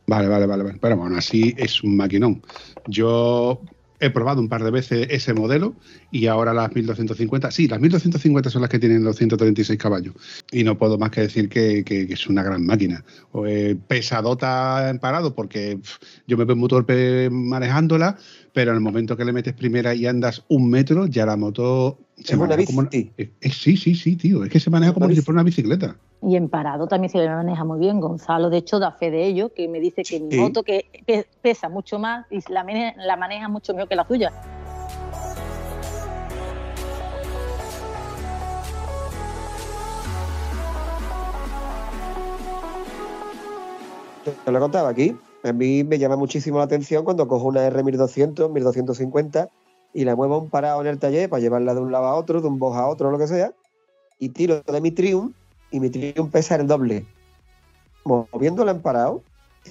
Vale, vale, vale, vale. Pero bueno, así es un maquinón. Yo he probado un par de veces ese modelo y ahora las 1250, sí, las 1250 son las que tienen los 136 caballos y no puedo más que decir que, es una gran máquina. Eh, pesadota en parado porque yo me veo muy torpe manejándola, pero en el momento que le metes primera y andas un metro, ya la moto se es maneja como... Es, sí, sí, sí, tío, es que se maneja como si fuera una bicicleta. Y en parado también se maneja muy bien. Gonzalo, de hecho, da fe de ello, que me dice que sí. mi moto que pesa mucho más y la maneja, la maneja mucho mejor que la suya. Te lo contaba aquí. A mí me llama muchísimo la atención cuando cojo una R1200, 1250 y la muevo un parado en el taller para llevarla de un lado a otro, de un box a otro, lo que sea, y tiro de mi Triumph y mi Triumph pesa el doble. Moviéndola en parado,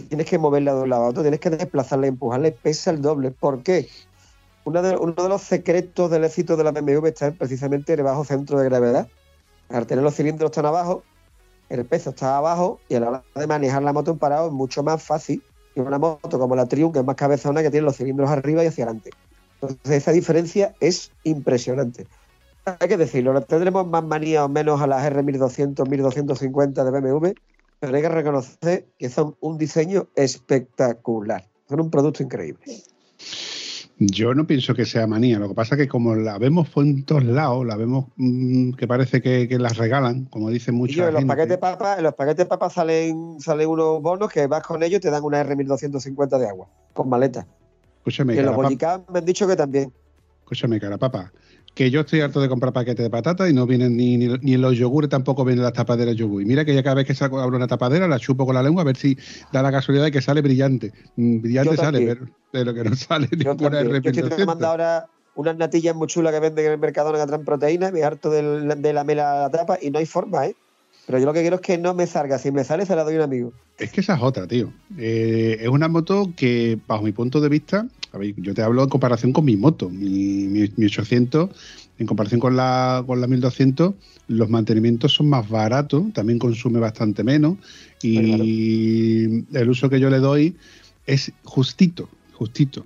tienes que moverla de un lado a otro, tienes que desplazarla y empujarla y pesa el doble. ¿Por qué? Uno de, uno de los secretos del éxito de la BMW está precisamente en el bajo centro de gravedad. Al tener los cilindros tan abajo, el peso está abajo y a la hora de manejar la moto en parado es mucho más fácil una moto como la Triumph, que es más cabezona, que tiene los cilindros arriba y hacia adelante. Entonces esa diferencia es impresionante. Hay que decirlo, tendremos más manía o menos a las R1200, 1250 de BMW, pero hay que reconocer que son un diseño espectacular. Son un producto increíble. Yo no pienso que sea manía, lo que pasa es que como la vemos por todos lados, la vemos mmm, que parece que, que, las regalan, como dicen muchos. En los paquetes de papas, en los paquetes papas salen, salen unos bonos que vas con ellos y te dan una R1250 de agua, con maleta. Escúchame, en los bollicán me han dicho que también. Escúchame, cara papa, que yo estoy harto de comprar paquetes de patatas y no vienen ni, ni, ni en los yogures tampoco vienen las tapaderas yogur. Y mira que ya cada vez que saco abro una tapadera la chupo con la lengua a ver si da la casualidad de que sale brillante. Mm, brillante sale, pero, pero, que no sale yo ninguna Yo estoy ahora unas natillas muy chulas que venden en el mercado que traen proteínas, me harto de, de la mela la tapa y no hay forma, ¿eh? Pero yo lo que quiero es que no me salga. Si me sale, se la doy a un amigo. Es que esa es otra, tío. Eh, es una moto que, bajo mi punto de vista, a ver, yo te hablo en comparación con mi moto. Mi, mi, mi 800 en comparación con la, con la 1200, los mantenimientos son más baratos, también consume bastante menos y el uso que yo le doy es justito, justito.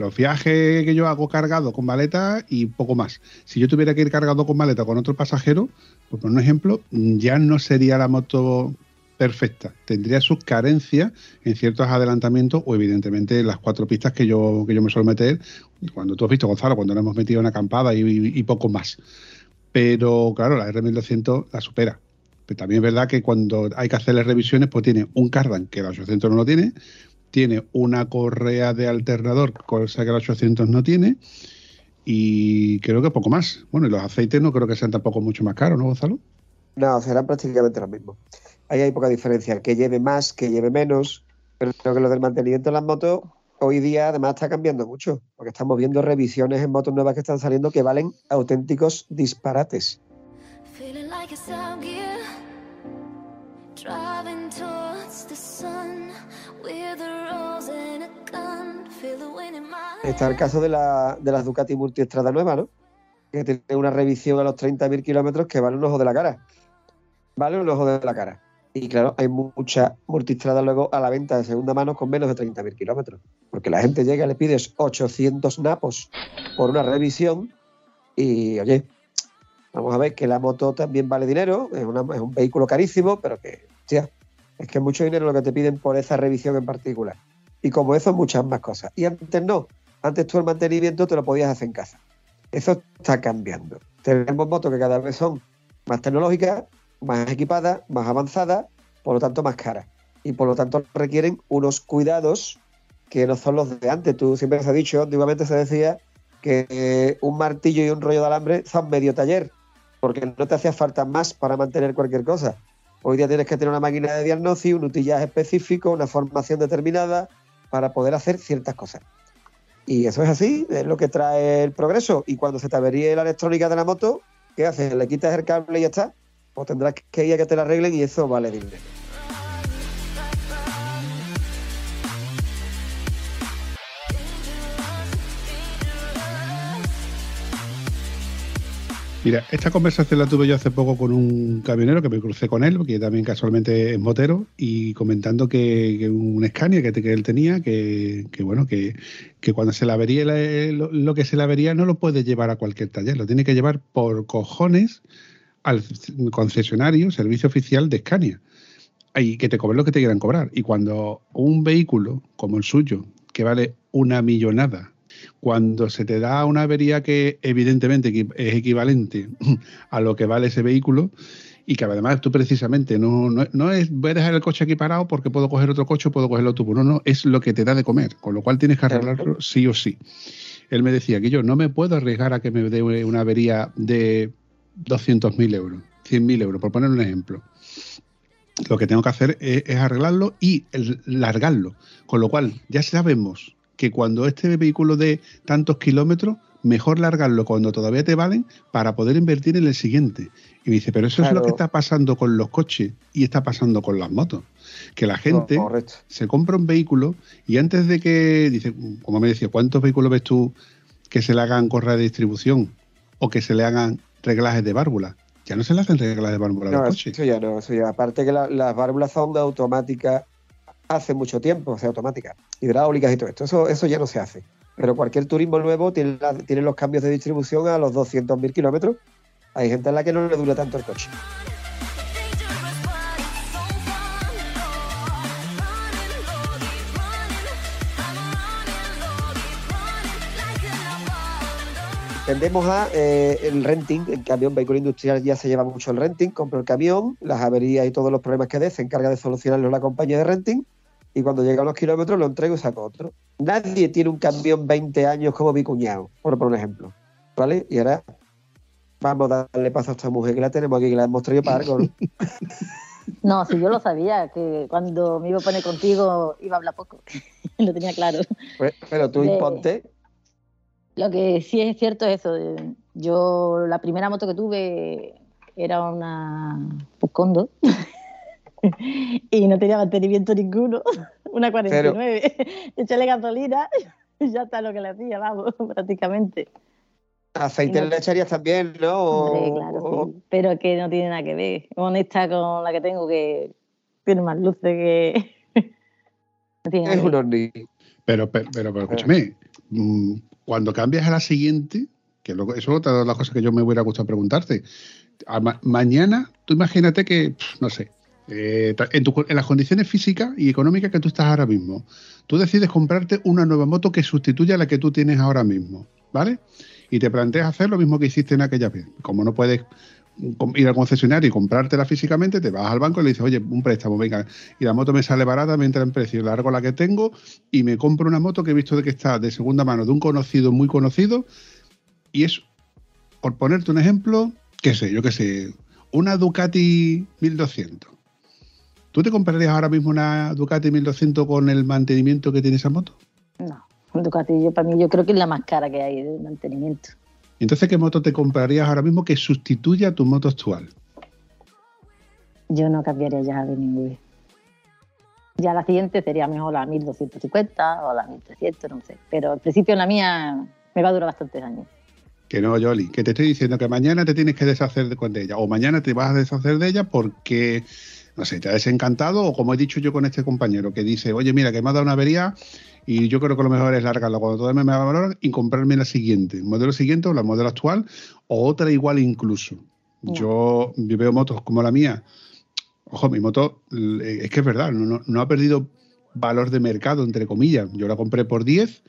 Los viajes que yo hago cargado con maleta y poco más. Si yo tuviera que ir cargado con maleta con otro pasajero, pues por un ejemplo, ya no sería la moto perfecta. Tendría sus carencias en ciertos adelantamientos o evidentemente las cuatro pistas que yo, que yo me suelo meter, cuando tú has visto, Gonzalo, cuando nos hemos metido una acampada y, poco más. Pero claro, la R1200 la supera. Pero también es verdad que cuando hay que hacerle revisiones, pues tiene un cardan que la 800 no lo tiene, tiene una correa de alternador, cosa que la 800 no tiene, y creo que poco más. Bueno, y los aceites no creo que sean tampoco mucho más caros, ¿no, Gonzalo? No, serán prácticamente los mismos ahí hay poca diferencia. El que lleve más, que lleve menos, pero creo que lo del mantenimiento de las motos hoy día además está cambiando mucho, porque estamos viendo revisiones en motos nuevas que están saliendo que valen auténticos disparates. Está el caso de, la, de las Ducati Multiestrada nueva, ¿no? Que tiene una revisión a los 30.000 kilómetros que vale un ojo de la cara. Vale un ojo de la cara. Y claro, hay mucha multistrada luego a la venta de segunda mano con menos de 30.000 kilómetros. Porque la gente llega y le pides 800 napos por una revisión y, oye, vamos a ver que la moto también vale dinero, es, un vehículo carísimo, pero que, tía, es que es mucho dinero lo que te piden por esa revisión en particular. Y como eso, muchas más cosas. Y antes no, antes tú el mantenimiento te lo podías hacer en casa. Eso está cambiando. Tenemos motos que cada vez son más tecnológicas, más equipada, más avanzada, por lo tanto más cara. Y por lo tanto requieren unos cuidados que no son los de antes. Tú siempre has dicho, antiguamente se decía que un martillo y un rollo de alambre son medio taller, porque no te hacía falta más para mantener cualquier cosa. Hoy día tienes que tener una máquina de diagnóstico, un utillaje específico, una formación determinada para poder hacer ciertas cosas. Y eso es así, es lo que trae el progreso. Y cuando se te averíe la electrónica de la moto, ¿qué haces? Le quitas el cable y ya está o tendrás que ir a que te la arreglen y eso vale dinero. Mira, esta conversación la tuve yo hace poco con un camionero que me crucé con él, que también casualmente es motero, y comentando que, un Scania que, que él tenía, que, bueno, que, cuando se la vería lo, que se la vería no lo puede llevar a cualquier taller, lo tiene que llevar por cojones al concesionario, servicio oficial de Scania, y que te cobren lo que te quieran cobrar. Y cuando un vehículo como el suyo, que vale una millonada, cuando se te da una avería que evidentemente es equivalente a lo que vale ese vehículo, y que además tú precisamente no, no, es voy a dejar el coche aquí parado porque puedo coger otro coche o puedo coger el autobús. No, no, es lo que te da de comer, con lo cual tienes que arreglarlo sí o sí. Él me decía que yo no me puedo arriesgar a que me dé una avería de 200.000 euros, 100.000 euros, por poner un ejemplo. Lo que tengo que hacer es, arreglarlo y largarlo. Con lo cual, ya sabemos que cuando este vehículo de tantos kilómetros, mejor largarlo cuando todavía te valen para poder invertir en el siguiente. Y me dice, pero eso es lo que está pasando con los coches y está pasando con las motos. Que la gente se compra un vehículo y antes de que, dice, como me decía, ¿cuántos vehículos ves tú que se le hagan correa de distribución o que se le hagan reglajes de válvula. Ya no se le hacen reglas de válvula no, Eso ya no, eso ya. Aparte que las válvulas son de automática hace mucho tiempo, o sea, automáticas, hidráulicas y todo esto. Eso, eso ya no se hace. Pero cualquier turismo nuevo tiene, los cambios de distribución a los 200.000 kilómetros. Hay gente en la que no le dura tanto el coche. tendemos a eh, el renting, en cambio un vehículo industrial ya se lleva mucho el renting, compro el camión, las averías y todos los problemas que dé, se encarga de solucionarlo la compañía de renting y cuando llega a unos kilómetros lo entrego y saco otro. Nadie tiene un camión 20 años como mi cuñado, por, por un ejemplo. ¿Vale? Y ahora vamos a darle paso a esta mujer que la tenemos aquí, que la hemos traído para algo, ¿no? *laughs* No, si yo lo sabía, que cuando me iba a poner contigo iba a hablar poco. *laughs* lo tenía claro. Pues, pero tú imponte lo que sí es cierto es eso. Yo la primera moto que tuve era una Puscondo *laughs* *laughs* y no tenía mantenimiento ninguno. *laughs* Una 49. *laughs* Echéle gasolina y ya está lo que le hacía, vamos, prácticamente. Aceite no- le echarías también, ¿no? Hombre, claro, o- sí. Pero que no tiene nada que ver. Con esta, con la que tengo, que tiene más luces que. no tiene nada Es un hornillo. Pero, pero, pero, pero escúchame, mm, cuando cambias a la siguiente, que luego, eso es otra de las cosas que yo me hubiera gustado preguntarte. A ma- mañana, tú imagínate que, no sé, eh, en, en las condiciones físicas y económicas que tú estás ahora mismo, tú decides comprarte una nueva moto que sustituya a la que tú tienes ahora mismo, ¿vale? Y te planteas hacer lo mismo que hiciste en aquella vez. Como no puedes com- ir al concesionario y comprártela físicamente, te vas al banco y le dices, oye, un préstamo, venga, y la moto me sale barata, me entra en precio, largo la que tengo y me compro una moto que he visto de que está de segunda mano de un conocido muy conocido y es, por ponerte un ejemplo, qué sé, yo qué sé, una Ducati 1200. ¿Tú te comprarías ahora mismo una Ducati 1200 con el mantenimiento que tiene esa moto? No, Ducati yo, para mí yo creo que es la más cara que hay de mantenimiento. Entonces, ¿qué moto te comprarías ahora mismo que sustituya a tu moto actual? Yo no cambiaría ya de ninguna. Ya la siguiente sería mejor la 1250 o la 1300, no sé. Pero al principio la mía me va a durar bastantes años. Que no, Yoli, que te estoy diciendo que mañana te tienes que deshacer de, de ella, o mañana te vas a deshacer de ella porque, no sé, te ha desencantado, o como he dicho yo con este compañero, que dice, oye, mira, que me ha dado una avería y yo creo que lo mejor es largarla cuando todo me va a valorar y comprarme la siguiente, el modelo siguiente o la modelo actual, o otra igual incluso. Yo, yo veo motos como la mía, ojo, mi moto, eh, es que es verdad, no, no- no ha perdido valor de mercado, entre comillas. Yo la compré por 10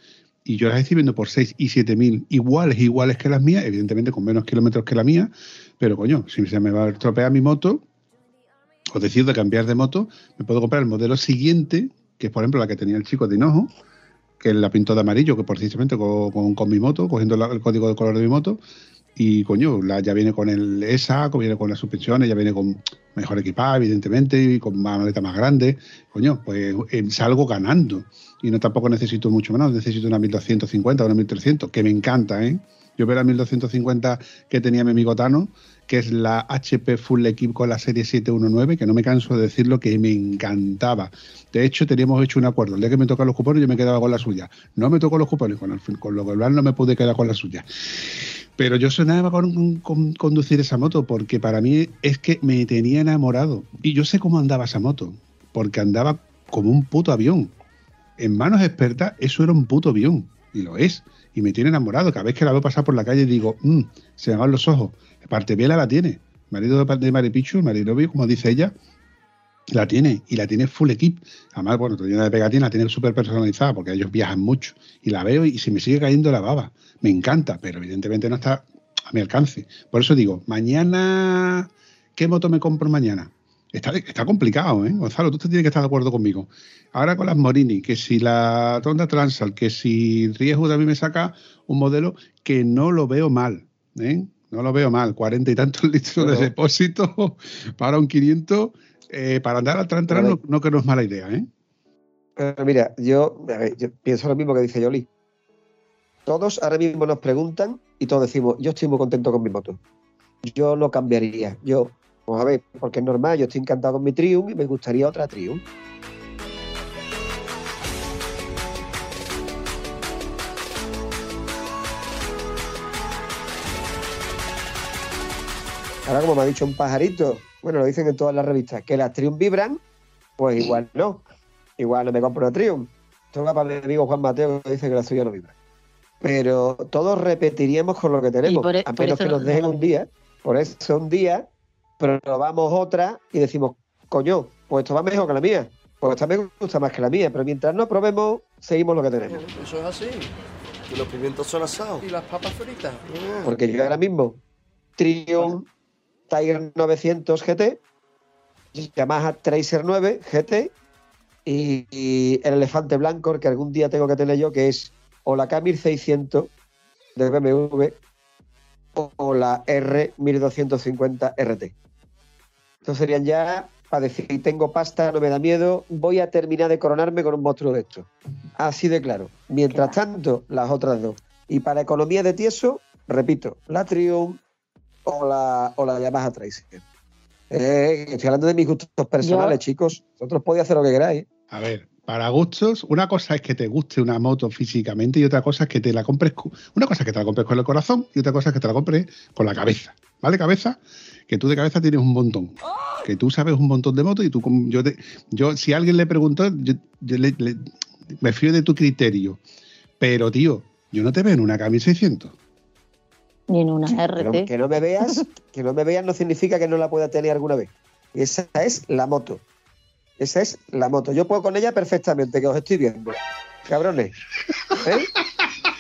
y yo las estoy viendo por 6 y 7 mil iguales, iguales que las mías, evidentemente con menos kilómetros que la mía, pero coño, si se me va a estropear mi moto o decido cambiar de moto, me puedo comprar el modelo siguiente, que es por ejemplo la que tenía el chico de Hinojo, que la pintó de amarillo, que precisamente con, con- mi moto, cogiendo el código de color de mi moto, y coño, ya viene con el ESA, viene con las suspensiones, ya viene con mejor equipada, evidentemente, y con una maleta más grande. Coño, pues eh, salgo ganando. Y no tampoco necesito mucho menos, necesito una 1250 o una 1300, que me encanta, ¿eh? Yo veo la 1250 que tenía mi amigo Tano, que es la HP Full Equip con la serie 719, que no me canso de decirlo, que me encantaba. De hecho, teníamos hecho un acuerdo. El día que me tocan los cupones, yo me quedaba con la suya. No me tocó los cupones, con, el, con lo cual no me pude quedar con la suya. Pero yo sonaba con, con conducir esa moto porque para mí es que me tenía enamorado. Y yo sé cómo andaba esa moto, porque andaba como un puto avión. En manos expertas, eso era un puto avión. Y lo es. Y me tiene enamorado. Cada vez que la veo pasar por la calle digo, "Mm, se me van los ojos. Parte Vela la tiene. Marido de, Maripichu, marinovio, como dice ella, la tiene. Y la tiene full equip. Además, bueno, llena de pegatina, la tiene súper personalizada porque ellos viajan mucho. Y la veo y se me sigue cayendo la baba. Me encanta, pero evidentemente no está a mi alcance. Por eso digo, mañana, ¿qué moto me compro mañana? Está, está complicado, ¿eh? Gonzalo, tú te tienes que estar de acuerdo conmigo. Ahora con las Morini, que si la Honda Transal, que si Riesgo también me saca un modelo que no lo veo mal, ¿eh? No lo veo mal. Cuarenta y tantos *laughs* litros de depósito para un 500. eh, para andar al tran tran no, no que no es mala idea, ¿eh? Pero mira, yo, a ver, yo pienso lo mismo que dice Yoli. Todos ahora mismo nos preguntan y todos decimos, yo estoy muy contento con mi moto. Yo no cambiaría. Yo, vamos a ver, porque es normal, yo estoy encantado con mi Triumph y me gustaría otra Triumph. Ahora, como me ha dicho un pajarito, bueno, lo dicen en todas las revistas, que las Triumph vibran, pues igual no. Igual no me compro una Triumph. Esto va para mi amigo Juan Mateo que dice que la suya no vibra. Pero todos repetiríamos con lo que tenemos. por e- a menos que nos no- dejen no- un día. Por eso un día probamos otra y decimos, coño, pues esto va mejor que la mía. Pues esta me gusta más que la mía. Pero mientras no probemos, seguimos lo que tenemos. Eso es así. Y los pimientos son asados. Y las papas fritas. Porque yo ahora mismo, Triumph Tiger 900 GT, Yamaha Tracer 9 GT y, y el elefante blanco que algún día tengo que tener yo, que es o la K1600 de BMW o, o la R1250 RT. Estos serían ya para decir, tengo pasta, no me da miedo, voy a terminar de coronarme con un monstruo de estos. Así de claro. Mientras tanto, las otras dos. Y para economía de tieso, repito, la Triumph o la, o la Yamaha Tracer. Eh, estoy hablando de mis gustos personales, Yo- chicos. Vosotros podéis hacer lo que queráis. A ver, para gustos, una cosa es que te guste una moto físicamente y otra cosa es que te la compres. Una cosa es que te la compres con el corazón y otra cosa es que te la compres con la cabeza. ¿Vale, cabeza? Que tú de cabeza tienes un montón. Que tú sabes un montón de motos y tú, yo, yo si alguien le preguntó, yo, me fío de tu criterio. Pero, tío, yo no te veo en una K1600. Ni en una RT. que no me veas, *laughs* que no me veas no significa que no la pueda tener alguna vez. Esa es la moto. Esa es la moto. Yo puedo con ella perfectamente, que os estoy viendo. Cabrones. ¿Eh?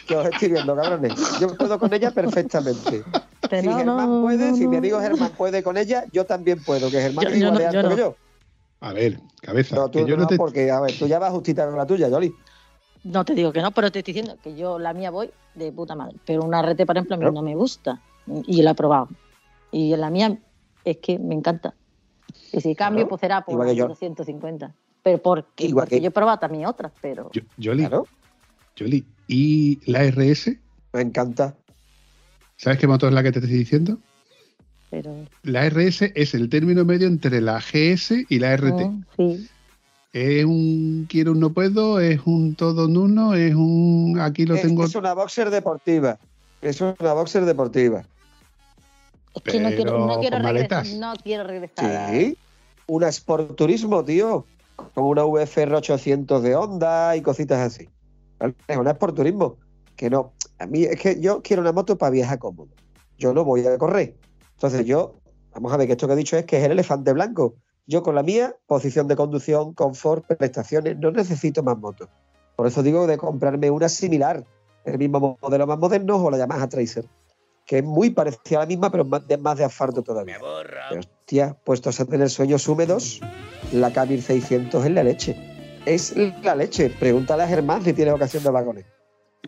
Que os estoy viendo, cabrones. Yo puedo con ella perfectamente. si Germán puede, si mi amigo Germán puede con ella, yo también puedo, que Germán es igual de alto que yo. A ver, cabeza. No, tú yo no, te... porque, a ver, tú ya vas justita con la tuya, Yoli. No te digo que no, pero te estoy diciendo que yo la mía voy de puta madre. Pero una RT, por ejemplo, a mí no, me gusta. Y la he probado. Y la mía es que me encanta. Y si cambio, pues será por 250. Pero porque, porque yo he probado también otras, pero. Yoli, Yoli, ¿y la RS? Me encanta. ¿Sabes qué motor es la que te estoy diciendo? Pero... La RS es el término medio entre la GS y la RT. Mm, sí. Es un quiero un no puedo, es un todo en uno, es un aquí lo tengo. Es una boxer deportiva. Es una boxer deportiva. Es que no quiero, no quiero regresar. No quiero regresar. Sí. Una Sport Turismo, tío. Como una VFR 800 de Honda y cositas así. Es una Sport Turismo. Que no. A mí es que yo quiero una moto para viajar cómodo. Yo no voy a correr. Entonces yo, vamos a ver que esto que he dicho es que es el elefante blanco. Yo con la mía, posición de conducción, confort, prestaciones, no necesito más motos. Por eso digo de comprarme una similar, el mismo modelo más moderno o la Yamaha Tracer, que es muy parecida a la misma, pero más de, más de asfalto todavía. Me hostia, puestos a tener sueños húmedos, la K1600 es la leche. Es la leche. Pregúntale a Germán si tiene ocasión de vagones.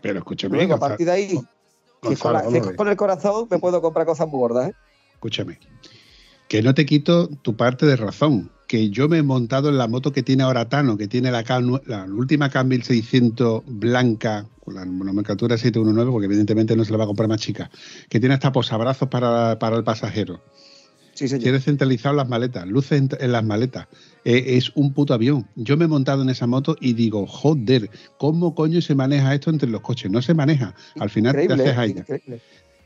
Pero escúchame. a partir de ahí, con, con, el corazón me puedo comprar cosas muy gordas. ¿eh? Escúchame que no te quito tu parte de razón, que yo me he montado en la moto que tiene ahora Tano, que tiene la, la última K1600 blanca, con la nomenclatura 719, porque evidentemente no se la va a comprar más chica, que tiene hasta posabrazos para, para el pasajero. Sí, señor. Tiene centralizado las maletas, luces en, las maletas. Eh, es un puto avión. Yo me he montado en esa moto y digo, joder, ¿cómo coño se maneja esto entre los coches? No se maneja. Al final te haces ahí.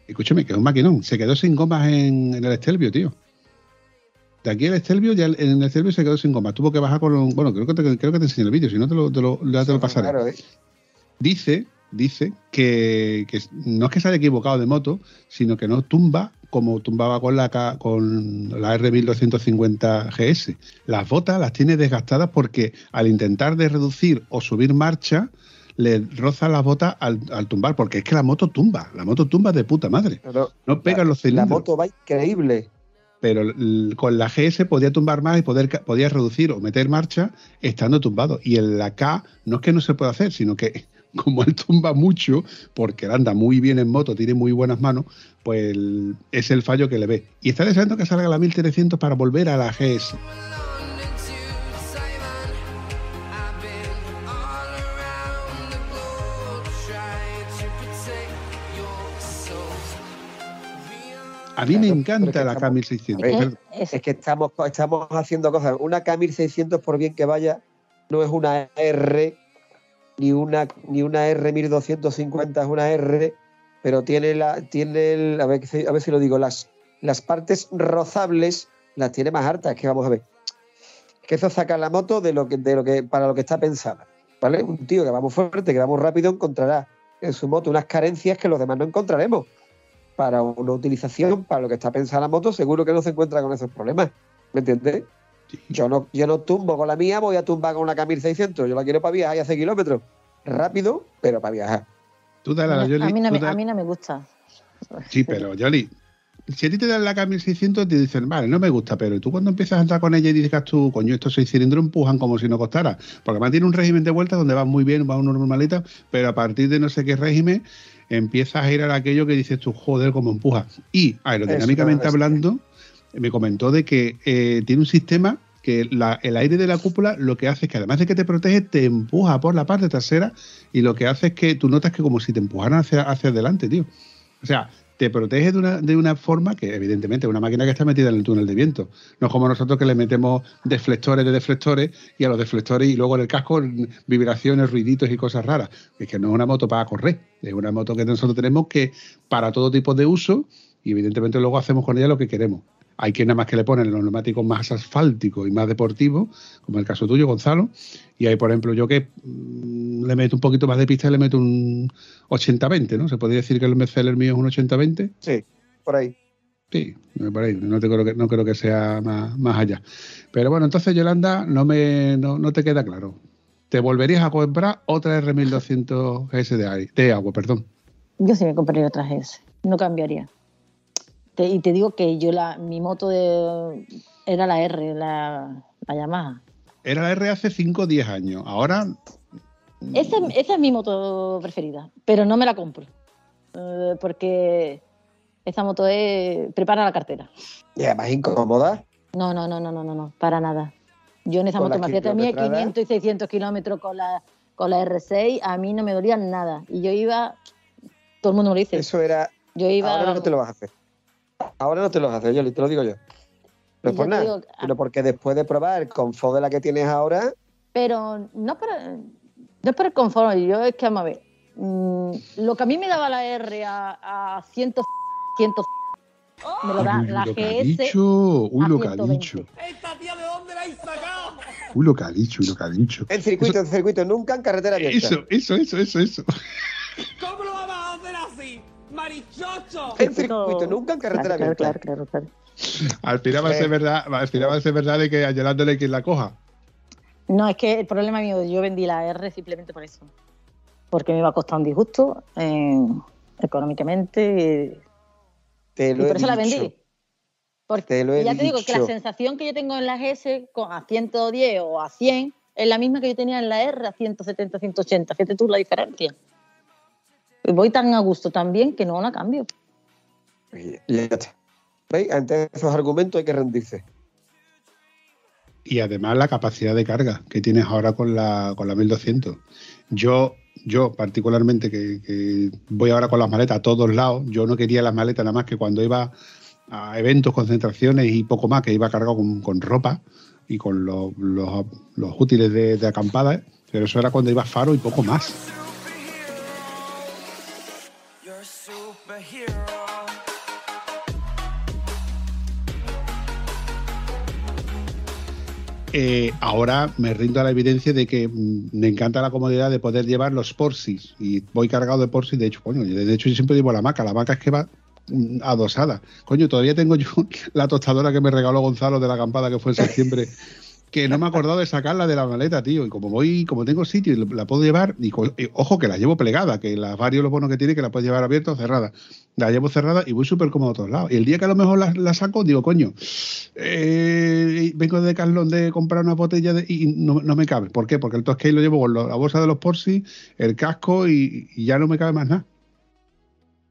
Escúchame, que es un maquinón. Se quedó sin gomas en, en el Estelvio, tío de aquí el Estelvio, ya en el Estelvio se quedó sin goma. Tuvo que bajar con. Bueno, creo que te, creo que te enseñé el vídeo, si no te lo, te lo, te lo pasaré. ¿eh? Dice, dice que, no es que se haya equivocado de moto, sino que no tumba como tumbaba con la, con la R1250 GS. Las botas las tiene desgastadas porque al intentar de reducir o subir marcha, le roza las botas al, tumbar, porque es que la moto tumba, la moto tumba de puta madre. no pega los cilindros. La moto va increíble pero con la GS podía tumbar más y poder, podía reducir o meter marcha estando tumbado. Y en la K no es que no se pueda hacer, sino que *laughs* como él tumba mucho, porque anda muy bien en moto, tiene muy buenas manos, pues es el fallo que le ve. Y está deseando que salga la 1300 para volver a la GS. A mí me encanta la K1600. Es, que estamos, estamos haciendo cosas. Una K1600, por bien que vaya, no es una R, ni una, ni una R1250, es una R, pero tiene la, tiene el, a ver, a ver si lo digo, las, las partes rozables las tiene más hartas, que vamos a ver. Que eso saca la moto de lo que, de lo que, para lo que está pensada. ¿Vale? Un tío que va muy fuerte, que va muy rápido, encontrará en su moto unas carencias que los demás no encontraremos para una utilización, para lo que está pensada la moto, seguro que no se encuentra con esos problemas. ¿Me entiendes? Yo no, yo no tumbo con la mía, voy a tumbar con una K1600. Yo la quiero para viajar y hacer kilómetros. Rápido, pero para viajar. Tú dale a la Yoli. A mí, no me, a mí no me gusta. Sí, pero Yoli, si a ti te dan la K1600, te dicen, vale, no me gusta, pero tú cuando empiezas a entrar con ella y dices, tú, coño, estos seis cilindros empujan como si no costara. Porque mantiene un régimen de vuelta donde va muy bien, va uno normalita, pero a partir de no sé qué régimen empiezas a ir a aquello que dices tú, joder, cómo empuja. Y aerodinámicamente hablando, me comentó de que eh, tiene un sistema que el aire de la cúpula lo que hace es que además de que te protege, te empuja por la parte trasera y lo que hace es que tú notas que como si te empujaran hacia, hacia adelante, tío. O sea, te protege de una, de una forma que, evidentemente, es una máquina que está metida en el túnel de viento. No es como nosotros que le metemos deflectores de deflectores y a los deflectores y luego en el casco vibraciones, ruiditos y cosas raras. Es que no es una moto para correr, es una moto que nosotros tenemos que para todo tipo de uso y evidentemente luego hacemos con ella lo que queremos. Hay quien nada más que le ponen los neumáticos más asfálticos y más deportivos, como el caso tuyo, Gonzalo. Y hay, por ejemplo, yo que mm, le meto un poquito más de pista y le meto un 80-20, ¿no? ¿Se podría decir que el Mercedes mío es un 80-20? Sí, por ahí. Sí, por ahí. No, te creo, que, no creo que sea más, más allá. Pero bueno, entonces, Yolanda, no, me, no, te queda claro. ¿Te volverías a comprar otra R1200 GS de, de agua? Perdón. Yo sí me compraría otra GS. No cambiaría y te digo que yo la, mi moto de, era la R, la, la Yamaha. Era la R hace 5 o 10 años. Ahora. Esa, esa, es mi moto preferida, pero no me la compro. Eh, porque esa moto es. prepara la cartera. ¿Y además incómoda? No, no, no, no, no, no, para nada. Yo en esa moto me hacía también 500 y 600 kilómetros con la, con la R6, a mí no me dolía nada. Y yo iba. Todo el mundo me lo dice. Eso era. Yo iba. Ahora no te lo vas a hacer. Ahora no te lo haces, yo te lo digo yo. No es por nada, pero porque después de probar el confort de la que tienes ahora. Pero no por, no por el confort, yo es que, vamos a ver, mm, lo que a mí me daba la R a, a 100, 100 me lo da la GS. Uy, lo que ha dicho. ¿Esta tía de dónde la has sacado? Uy, lo que ha dicho, uy, lo que ha dicho. En circuito, en circuito, nunca en carretera abierta. Eso, eso, eso, eso, eso. ¿Cómo lo ¡Marichocho! En circuito, nunca en carretera claro, Claro, claro, claro. Aspiraba a ser verdad, aspiraba a ser verdad de que ayelándole quien la coja. No, es que el problema mío, yo vendí la R simplemente por eso. Porque me iba a costar un disgusto eh, económicamente. Te lo y por eso la vendí. Porque ya te digo que la sensación que yo tengo en la S a 110 o a 100 es la misma que yo tenía en la R a 170, 180. Fíjate tú la diferencia voy tan a gusto también que no la cambio. Ya está. ¿Veis? Ante esos argumentos hay que rendirse. Y además la capacidad de carga que tienes ahora con la, con la 1200. Yo, yo particularmente, que, voy ahora con las maletas a todos lados, yo no quería las maletas nada más que cuando iba a eventos, concentraciones y poco más, que iba cargado con, ropa y con los, útiles de, de acampada, pero eso era cuando iba a faro y poco más. Eh, ahora me rindo a la evidencia de que mm, me encanta la comodidad de poder llevar los Porsis y voy cargado de Porsis. De hecho, coño, de hecho yo siempre llevo la maca. La maca es que va mm, adosada. Coño, todavía tengo yo *laughs* la tostadora que me regaló Gonzalo de la acampada que fue en septiembre *laughs* que no me he acordado de sacarla de la maleta, tío. Y como voy, como tengo sitio y la puedo llevar, y, ojo que la llevo plegada, que las varios lo bueno que tiene que la puedes llevar abierta o cerrada. La llevo cerrada y voy súper cómodo a todos lados. Y el día que a lo mejor la, saco, digo, coño, eh, vengo de Carlón de comprar una botella de, y no, me cabe. ¿Por qué? Porque el Toscay lo llevo con la bolsa de los Porsi, el casco y ya no me cabe más nada.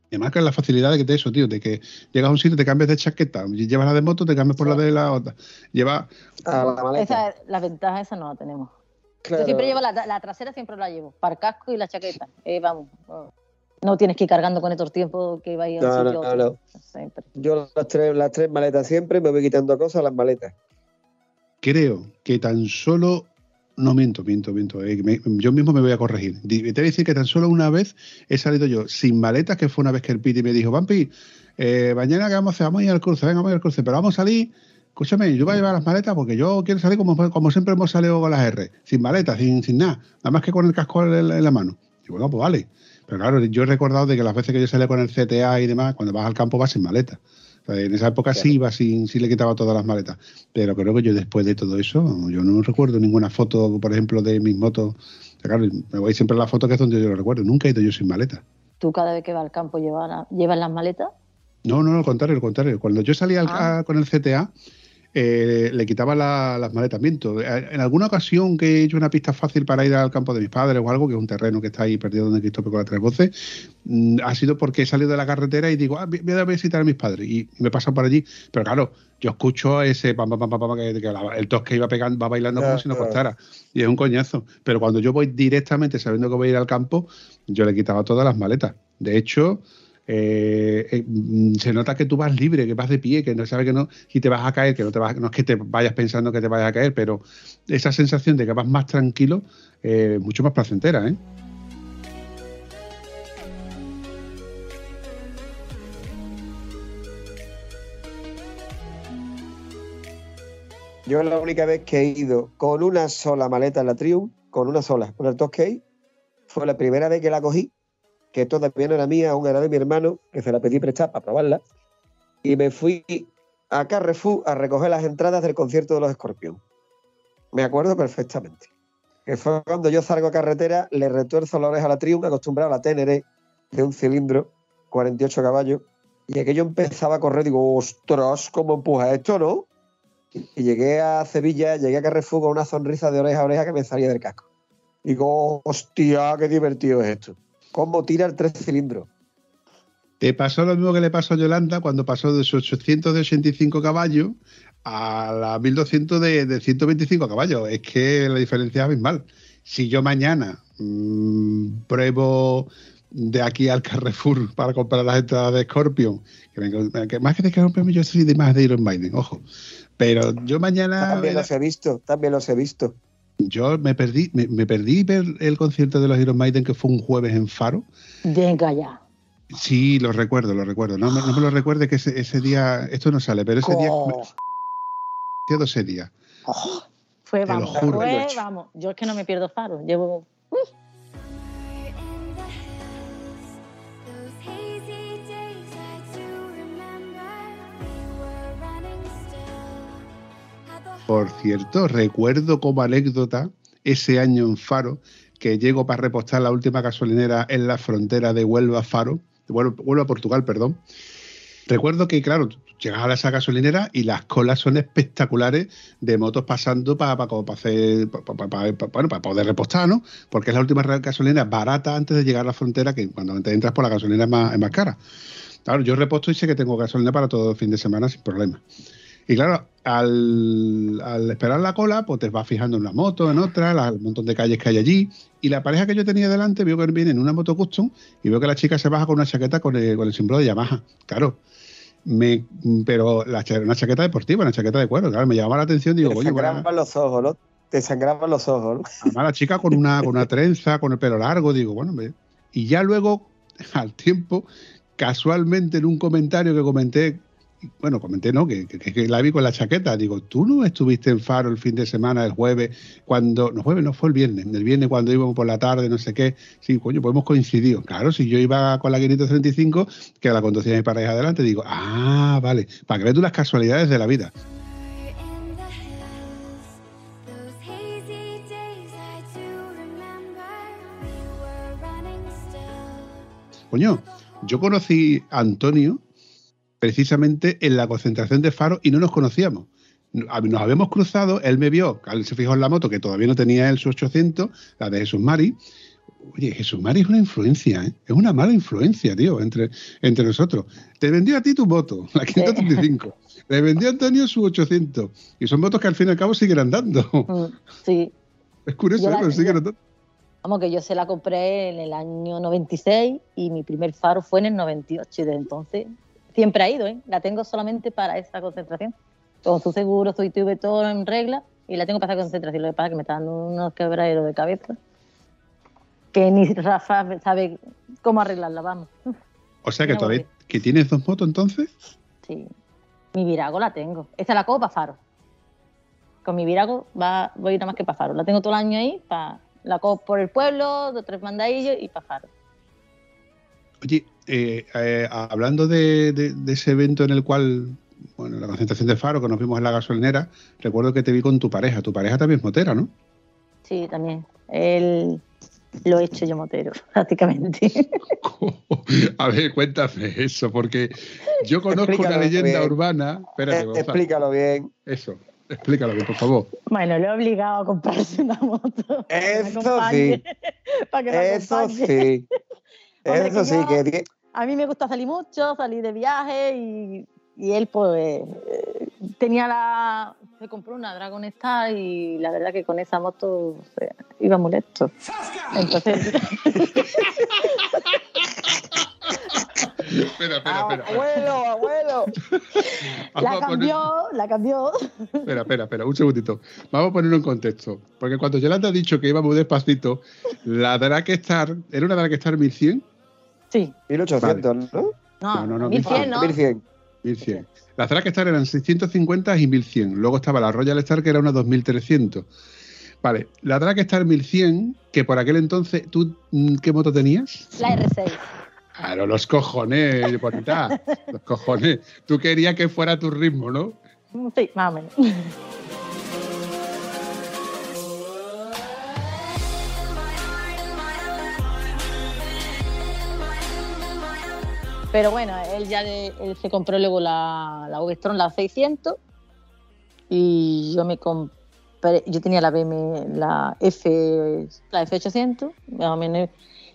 Además que la facilidad de que te eso, tío, de que llegas a un sitio, te cambias de chaqueta, llevas la de moto, te cambias por la de la otra. Lleva. la esa, la ventaja esa no la tenemos. Yo siempre llevo la, trasera, siempre la llevo, para el casco y la chaqueta. Eh, vamos. No tienes que ir cargando con estos tiempos que vaya a un sitio. No, no, Yo las tres, las tres maletas siempre me voy quitando cosas a las maletas. Creo que tan solo no miento, miento, miento. Eh, yo mismo me voy a corregir. Te voy a decir que tan solo una vez he salido yo sin maletas, que fue una vez que el Piti me dijo, Vampi, eh, mañana que vamos a hacer, vamos a ir al cruce, venga, vamos a ir al cruce, pero vamos a salir, escúchame, yo voy a llevar las maletas porque yo quiero salir como, como siempre hemos salido con las R, sin maletas, sin, sin nada, nada más que con el casco en, la mano. Y bueno, pues vale. Pero claro, yo he recordado de que las veces que yo salí con el CTA y demás, cuando vas al campo vas sin maletas en esa época sí iba sin, sí le quitaba todas las maletas. Pero creo que yo después de todo eso, yo no recuerdo ninguna foto, por ejemplo, de mis motos. Claro, me voy siempre a la foto que es donde yo lo recuerdo. Nunca he ido yo sin maleta. ¿Tú cada vez que vas al campo llevas, llevas las maletas? No, no, al contrario, al contrario. Cuando yo salía ah. con el CTA, eh, le quitaba las maletas. Miento. Eh, en alguna ocasión que he hecho una pista fácil para ir al campo de mis padres o algo, que es un terreno que está ahí perdido donde Cristóbal con las tres voces, mm, ha sido porque he salido de la carretera y digo, ah, voy a visitar a mis padres. Y me pasan por allí. Pero claro, yo escucho ese pam, pam, pam, pam, que, el tos que iba pegando, va bailando como si no costara. Y es un coñazo. Pero cuando yo voy directamente sabiendo que voy a ir al campo, yo le quitaba todas las maletas. De hecho, eh, eh, mm, se nota que tú vas libre, que vas de pie, que no sabes que no, y te vas a caer, que no te vas, no es que te vayas pensando que te vayas a caer, pero esa sensación de que vas más tranquilo, eh, mucho más placentera, ¿eh? Yo la única vez que he ido con una sola maleta en la Triumph, con una sola, con el Toscade, fue la primera vez que la cogí, que todavía no era mía, aún era de mi hermano, que se la pedí prestar para probarla, y me fui a Carrefour a recoger las entradas del concierto de los Escorpión. Me acuerdo perfectamente. Que fue cuando yo salgo a carretera, le retuerzo la oreja a la Triumph, acostumbrado a la Ténere de un cilindro, 48 caballos, y aquello empezaba a correr, digo, ostras, ¿cómo empuja esto, no? Y llegué a Sevilla, llegué a Carrefour con una sonrisa de oreja a oreja que me salía del casco. Digo, hostia, qué divertido es esto. ¿Cómo tira el tres cilindros? Te pasó lo mismo que le pasó a Yolanda cuando pasó de sus 885 caballos a la 1200 de, de 125 caballos. Es que la diferencia es abismal. Si yo mañana mmm, pruebo de aquí al Carrefour para comprar las entradas de Scorpion, que, me, que más que de Scorpion yo soy de más de Iron Maiden, ojo. Pero yo mañana. También los he visto, también los he visto. Yo me perdí, me, me, perdí ver el concierto de los Iron Maiden que fue un jueves en Faro. Venga ya. Sí, lo recuerdo, lo recuerdo. No, no me lo recuerde que ese, ese, día, esto no sale, pero ese oh. día, ese día. Oh. Fue, vamos, fue, vamos. Yo es que no me pierdo Faro. Llevo. Uh. Por cierto, recuerdo como anécdota ese año en Faro que llego para repostar la última gasolinera en la frontera de Huelva Faro, de Huelva, Portugal, perdón. Recuerdo que, claro, llegas a esa gasolinera y las colas son espectaculares de motos pasando para pa, pa hacer, pa, bueno, para poder repostar, ¿no? Porque es la última gasolinera barata antes de llegar a la frontera, que cuando entras por la gasolina es más, es más cara. Claro, yo reposto y sé que tengo gasolina para todo el fin de semana sin problema. Y claro, al, al, esperar la cola, pues te vas fijando en una moto, en otra, la, el montón de calles que hay allí. Y la pareja que yo tenía delante vio que viene en una moto custom y veo que la chica se baja con una chaqueta con el, con el símbolo de Yamaha. Claro. Me, pero la, una chaqueta deportiva, una chaqueta de cuero. Claro, me llamaba la atención. Digo, te sangraban los ojos, ¿no? Te sangraban los ojos, ¿no? Además, la chica con una, con una trenza, con el pelo largo. Digo, bueno, me... y ya luego, *laughs* al tiempo, casualmente en un comentario que comenté bueno, comenté, ¿no? Que, que, la vi con la chaqueta. Digo, ¿tú no estuviste en Faro el fin de semana, el jueves, cuando. No, jueves no fue el viernes, el viernes cuando íbamos por la tarde, no sé qué. Sí, coño, pues hemos coincidido. Claro, si yo iba con la 535, que la conducía mi pareja adelante, digo, ah, vale, para que veas tú las casualidades de la vida. Coño, yo conocí a Antonio precisamente en la concentración de Faro y no nos conocíamos. Nos habíamos cruzado, él me vio, él se fijó en la moto que todavía no tenía él su 800, la de Jesús Mari. Oye, Jesús Mari es una influencia, ¿eh? es una mala influencia, tío, entre, entre nosotros. Te vendió a ti tu moto, *laughs* la 535. Le vendió a Antonio su 800. Y son motos que al fin y al cabo siguen andando. Mm, sí. Es curioso, la, pero siguen andando. Vamos, que yo se la compré en el año 96 y mi primer faro fue en el 98 y desde entonces siempre ha ido, ¿eh? La tengo solamente para esa concentración. Con su seguro, su ITV, todo en regla, y la tengo para esa concentración. Lo que pasa es que me está dando unos quebraderos de cabeza que ni Rafa sabe cómo arreglarla, vamos. O sea que no todavía que tienes dos motos entonces. Sí. Mi Virago la tengo. Esta la cojo para Faro. Con mi Virago va, voy nada más que para Faro. La tengo todo el año ahí, para, la cojo por el pueblo, dos tres mandadillos y para Faro. Oye, eh, eh, hablando de, de, de, ese evento en el cual, bueno, la concentración de Faro que nos vimos en la gasolinera, recuerdo que te vi con tu pareja. Tu pareja también es motera, ¿no? Sí, también. Él lo he hecho yo motero, *laughs* prácticamente. *laughs* A ver, cuéntame eso, porque yo conozco explícalo una leyenda bien. urbana. Espérate, eh, explícalo bien. Eso. Explícalo bien, por favor. Bueno, lo he obligado a comprarse una moto. Eso *laughs* sí. Eso sí. Eso sí, que a mí me gusta salir mucho, salir de viaje y, y él pues tenía la... Se compró una Dragon Star y la verdad que con esa moto o sea, iba molesto. Entonces... *laughs* espera, espera, espera. Abuelo, abuelo. La poner- cambió, la cambió. Espera, espera, espera, un segundito. Vamos a ponerlo en contexto. Porque cuando Yolanda ha dicho que iba muy despacito, la Dragstar, ¿era una Dragstar 1100? Sí. 1800, ¿no? No, No, no, no, 1100, ¿no? 1100. 1100. Las Dragstar eran 650 y 1100. Luego estaba la Royal Star, que era una 2300. Vale, la Dragstar 1100, que por aquel entonces, ¿tú mm, qué moto tenías? La R6. Claro, los cojones, bonita. *laughs* Los cojones. Tú querías que fuera tu ritmo, ¿no? Sí, más o menos. Pero bueno, él ya le- él se compró luego la, la Vestron, la 600, y yo me compré, yo tenía la BM, la F, la F800, más o menos,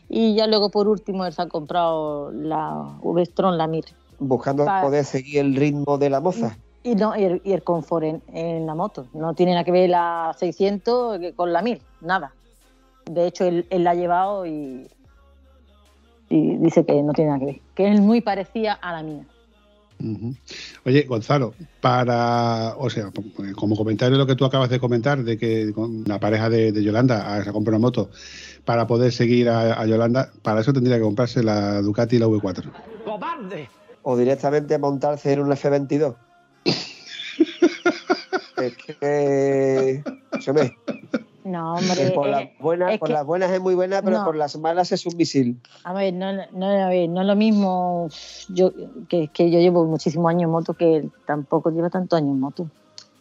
y ya luego por último él se ha comprado la Vestron, la Mir. Buscando Pa- poder seguir el ritmo de la moza. Y, no, y, el, y el confort en, en la moto. No tiene nada que ver la 600 que con la 1000, nada. De hecho, él, él la ha llevado y, y dice que no tiene nada que ver. Que es muy parecida a la mía. Oye, Gonzalo, para, o sea, como comentario lo que tú acabas de comentar, de que con la pareja de, de Yolanda ah, se compró una moto para poder seguir a, a Yolanda, para eso tendría que comprarse la Ducati y la V4. O directamente montarse en un F22. *laughs* es que. No, *laughs* que hombre. por, las buenas, es por que- las buenas es muy buena, pero No. por las malas es un misil. a ver, no, no, a ver, no es lo mismo yo que, que yo llevo muchísimos años en moto que él tampoco lleva tantos años en moto.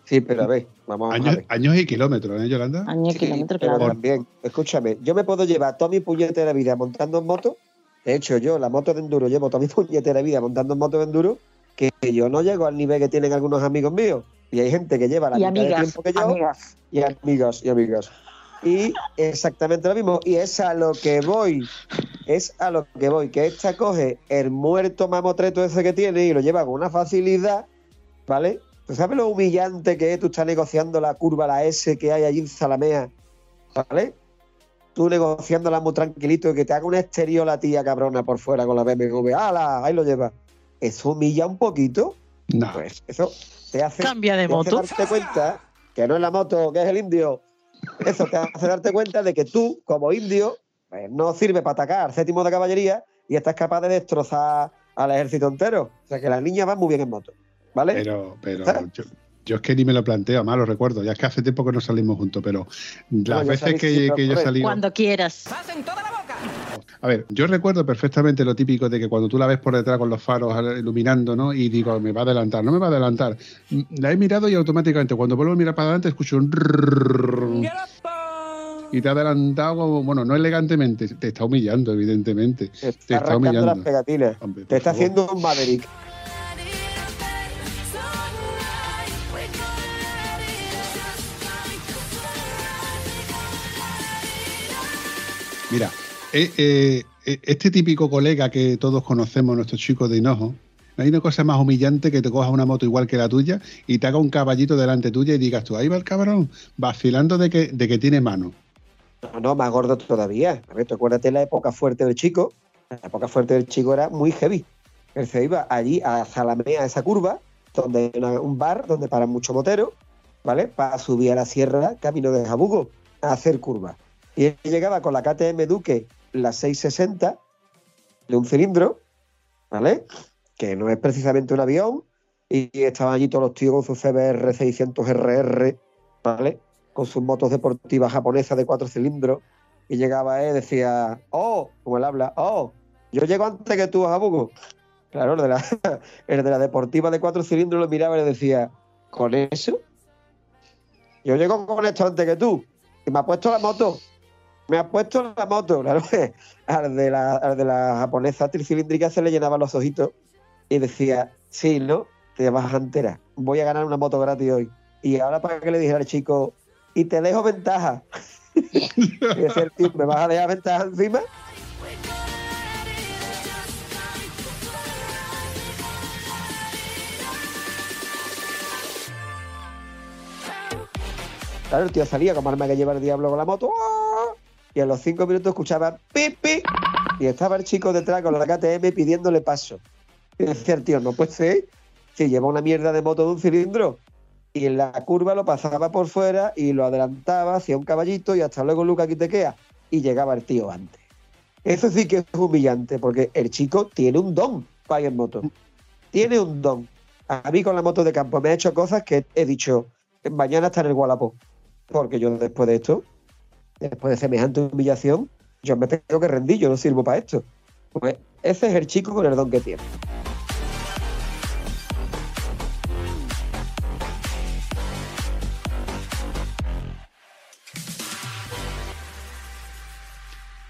Sí, pero a ver, vamos a Años, ver. años y kilómetros, ¿eh, Yolanda? Años, Sí, kilómetros, pero claro. también, escúchame, yo me puedo llevar toda mi puñetera vida montando en moto. De hecho, yo la moto de enduro llevo toda mi *laughs* puñetera vida montando en moto de enduro, que yo no llego al nivel que tienen algunos amigos míos. Y hay gente que lleva la Y mitad de tiempo que yo. amigas. y amigas y amigas. Y exactamente lo mismo. Y es a lo que voy. Es a lo que voy. Que esta coge el muerto mamotreto ese que tiene y lo lleva con una facilidad, ¿vale? ¿Tú sabes lo humillante que es tú estás negociando la curva, la S que hay allí en Zalamea? ¿Vale? Tú negociándola muy tranquilito y que te haga un exterior la tía cabrona por fuera con la BMW. ¡Hala! Ahí lo lleva. Eso humilla un poquito. No. Pues eso te hace, Cambia de te hace moto. darte cuenta que no es la moto, que es el indio. Eso te hace darte cuenta de que tú, como indio, pues, no sirve para atacar al séptimo de caballería y estás capaz de destrozar al ejército entero. O sea que las niñas van muy bien en moto. ¿Vale? Pero, pero yo, yo es que ni me lo planteo, más lo recuerdo. Ya es que hace tiempo que no salimos juntos, pero las veces salí que, yo salido. Cuando A ver, yo recuerdo perfectamente lo típico de que cuando tú la ves por detrás con los faros iluminando, ¿no? Y digo, me va a adelantar, no me va a adelantar. Mm, La he mirado y automáticamente cuando vuelvo a mirar para adelante escucho un y te ha adelantado, bueno, no elegantemente, te está humillando, evidentemente. Te Te está está arrancando las humillando. pegatinas. Hombre, Te está favor. haciendo un Maverick. Mira, eh, eh, eh, este típico colega que todos conocemos, nuestros chicos de Hinojo, no hay una cosa más humillante que te cojas una moto igual que la tuya y te haga un caballito delante tuya y digas tú, ahí va el cabrón, vacilando de que, de que tiene mano. No, no, más gordo todavía. A ver, acuérdate la época fuerte del chico. La época fuerte del chico era muy heavy. Él se iba allí a Zalamea, a esa curva, donde hay un bar donde paran muchos moteros, ¿vale? Para subir a la sierra, camino de Jabugo, a hacer curvas. Y él llegaba con la KTM Duque, la 660, de un cilindro, ¿vale? Que no es precisamente un avión. Y estaban allí todos los tíos con sus CBR 600 RR, ¿vale? con sus motos deportivas japonesas de cuatro cilindros y llegaba él decía, oh, como él habla, oh, yo llego antes que tú, Jabugo. Claro, el de, la, *laughs* el de la deportiva de cuatro cilindros lo miraba y le decía, ¿con eso? Yo llego con esto antes que tú. Y me ha puesto la moto. Me ha puesto la moto. Claro, *laughs* al de la, al de la japonesa tricilíndrica se le llenaban los ojitos y decía, sí, ¿no? Te vas entera. Voy a ganar una moto gratis hoy. Y ahora para que le dijera al chico, y te dejo ventaja. *laughs* ¿me vas a dejar ventaja encima? Claro, el tío salía como arma que lleva el diablo con la moto. ¡ah! Y a los cinco minutos escuchaba pipi. Y estaba el chico detrás con la KTM pidiéndole paso. Y decía el tío, no puede ser, si lleva una mierda de moto de un cilindro. Y en la curva lo pasaba por fuera y lo adelantaba, hacía un caballito y hasta luego Luca aquí te queda. Y llegaba el tío antes. Eso sí que es humillante, porque el chico tiene un don para ir en moto. Tiene un don. A mí con la moto de campo me ha hecho cosas que he dicho, mañana está en el Gualapó. Porque yo después de esto, después de semejante humillación, yo me tengo que rendir, yo no sirvo para esto. Pues ese es el chico con el don que tiene.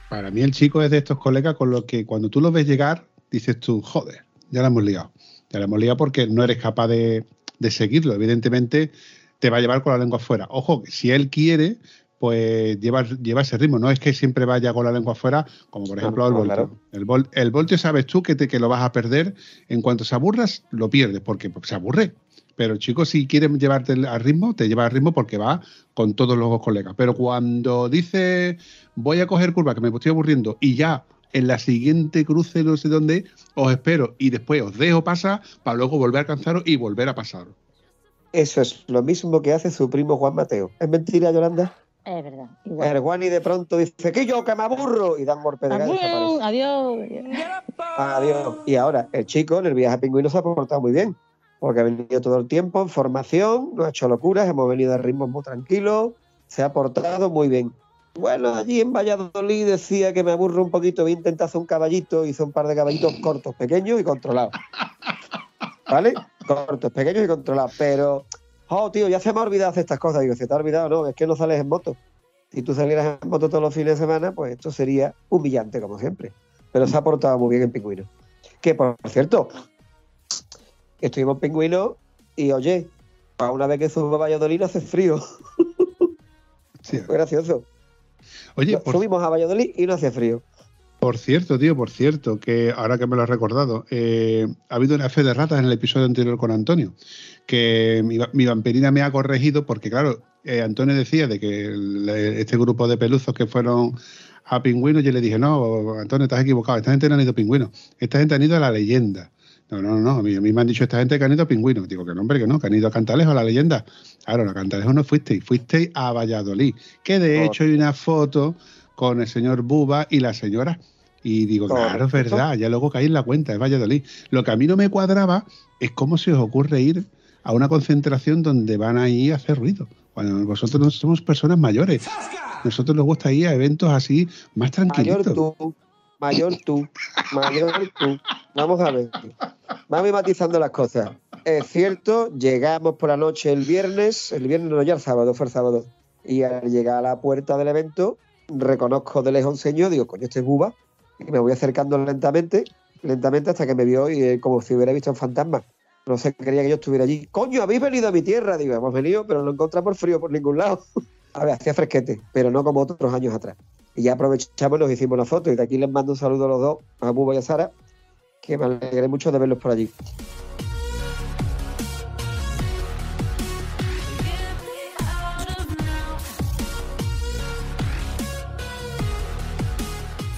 Para mí el chico es de estos colegas con los que cuando tú lo ves llegar, dices tú, joder, ya la hemos liado. Ya la hemos liado porque no eres capaz de, de seguirlo. Evidentemente te va a llevar con la lengua afuera. Ojo, si él quiere, pues lleva, lleva ese ritmo. No es que siempre vaya con la lengua afuera, como por ejemplo el voltio. El, vol, el sabes tú que, te, que lo vas a perder. En cuanto se aburras, lo pierdes, porque se aburre. Pero el chico, si quiere llevarte al ritmo, te lleva al ritmo porque va con todos los colegas. Pero cuando dice voy a coger curva, que me estoy aburriendo, y ya en la siguiente cruce, no sé dónde, os espero y después os dejo pasar para luego volver a alcanzaros y volver a pasaros. Eso es lo mismo que hace su primo Juan Mateo. ¿Es mentira, Yolanda? Es verdad. El Juan y de pronto dice que yo que me aburro y dan golpe de adiós, adiós. Adiós. Y ahora, el chico en el viaje a Pingüino se ha portado muy bien porque ha venido todo el tiempo en formación, no ha hecho locuras, hemos venido a ritmos muy tranquilos, se ha portado muy bien. Bueno, allí en Valladolid decía que me aburro un poquito, voy a intentar hacer un caballito, hizo un par de caballitos cortos, pequeños y controlados. ¿Vale? Cortos, pequeños y controlados. Pero, oh, tío, ya se me ha olvidado hacer estas cosas. Digo, se te ha olvidado, no, es que no sales en moto. Si tú salieras en moto todos los fines de semana, pues esto sería humillante, como siempre. Pero se ha portado muy bien en Pingüino. Que, por cierto, estuvimos en Pingüino y, oye, para una vez que subo a Valladolid hace frío. Sí. *laughs* Fue gracioso. Oye, por... subimos a Valladolid y no hacía frío. Por cierto, tío, por cierto, que ahora que me lo has recordado, eh, ha habido una fe de ratas en el episodio anterior con Antonio, que mi, mi vampirina me ha corregido porque, claro, eh, Antonio decía de que el, este grupo de peluzos que fueron a pingüinos, yo le dije, no, Antonio, estás equivocado, esta gente no han ido a pingüinos, esta gente han ido a la leyenda. No, no, no, a mí, a mí me han dicho esta gente que han ido a pingüinos. Digo que no, hombre, que no, que han ido a Cantalejo, a la leyenda. Claro, a Cantalejo no fuisteis, fuisteis a Valladolid, que de hecho hay una foto con el señor Buba y la señora. Y digo, claro, es verdad, ya luego caí en la cuenta, es Valladolid. Lo que a mí no me cuadraba es cómo se os ocurre ir a una concentración donde van a ir a hacer ruido. Cuando vosotros no somos personas mayores. Nosotros nos gusta ir a eventos así más tranquilitos. Mayor tú, mayor tú, mayor tú. Vamos a ver. Vamos matizando las cosas. Es cierto, llegamos por la noche el viernes, el viernes no, ya el sábado, fue el sábado. Y al llegar a la puerta del evento, reconozco de lejos un señor, digo, coño, este es Buba. Y me voy acercando lentamente, lentamente hasta que me vio y eh, como si hubiera visto un fantasma. No sé, quería que yo estuviera allí. Coño, habéis venido a mi tierra. Digo, hemos venido, pero no encontramos frío por ningún lado. *laughs* a ver, hacía fresquete, pero no como otros años atrás. Y ya aprovechamos y nos hicimos la foto. Y de aquí les mando un saludo a los dos, a Buba y a Sara, que me alegré mucho de verlos por allí.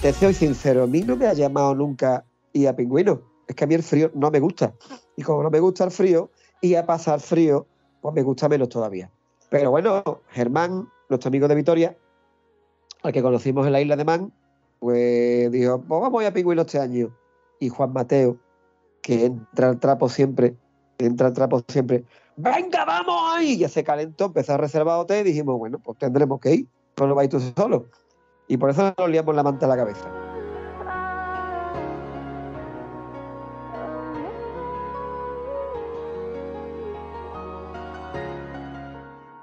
Te soy sincero, a mí no me ha llamado nunca ir a pingüino. Es que a mí el frío no me gusta. Y como no me gusta el frío, y a pasar frío, pues me gusta menos todavía. Pero bueno, Germán, nuestro amigo de Vitoria, al que conocimos en la isla de Man, pues dijo, pues vamos a ir a pingüino este año. Y Juan Mateo, que entra al trapo siempre, entra al trapo siempre, venga, vamos ahí. Ya se calentó, empezó a reservar hotel y dijimos, bueno, pues tendremos que ir, no lo vais tú solo. Y por eso nos liamos la manta a la cabeza.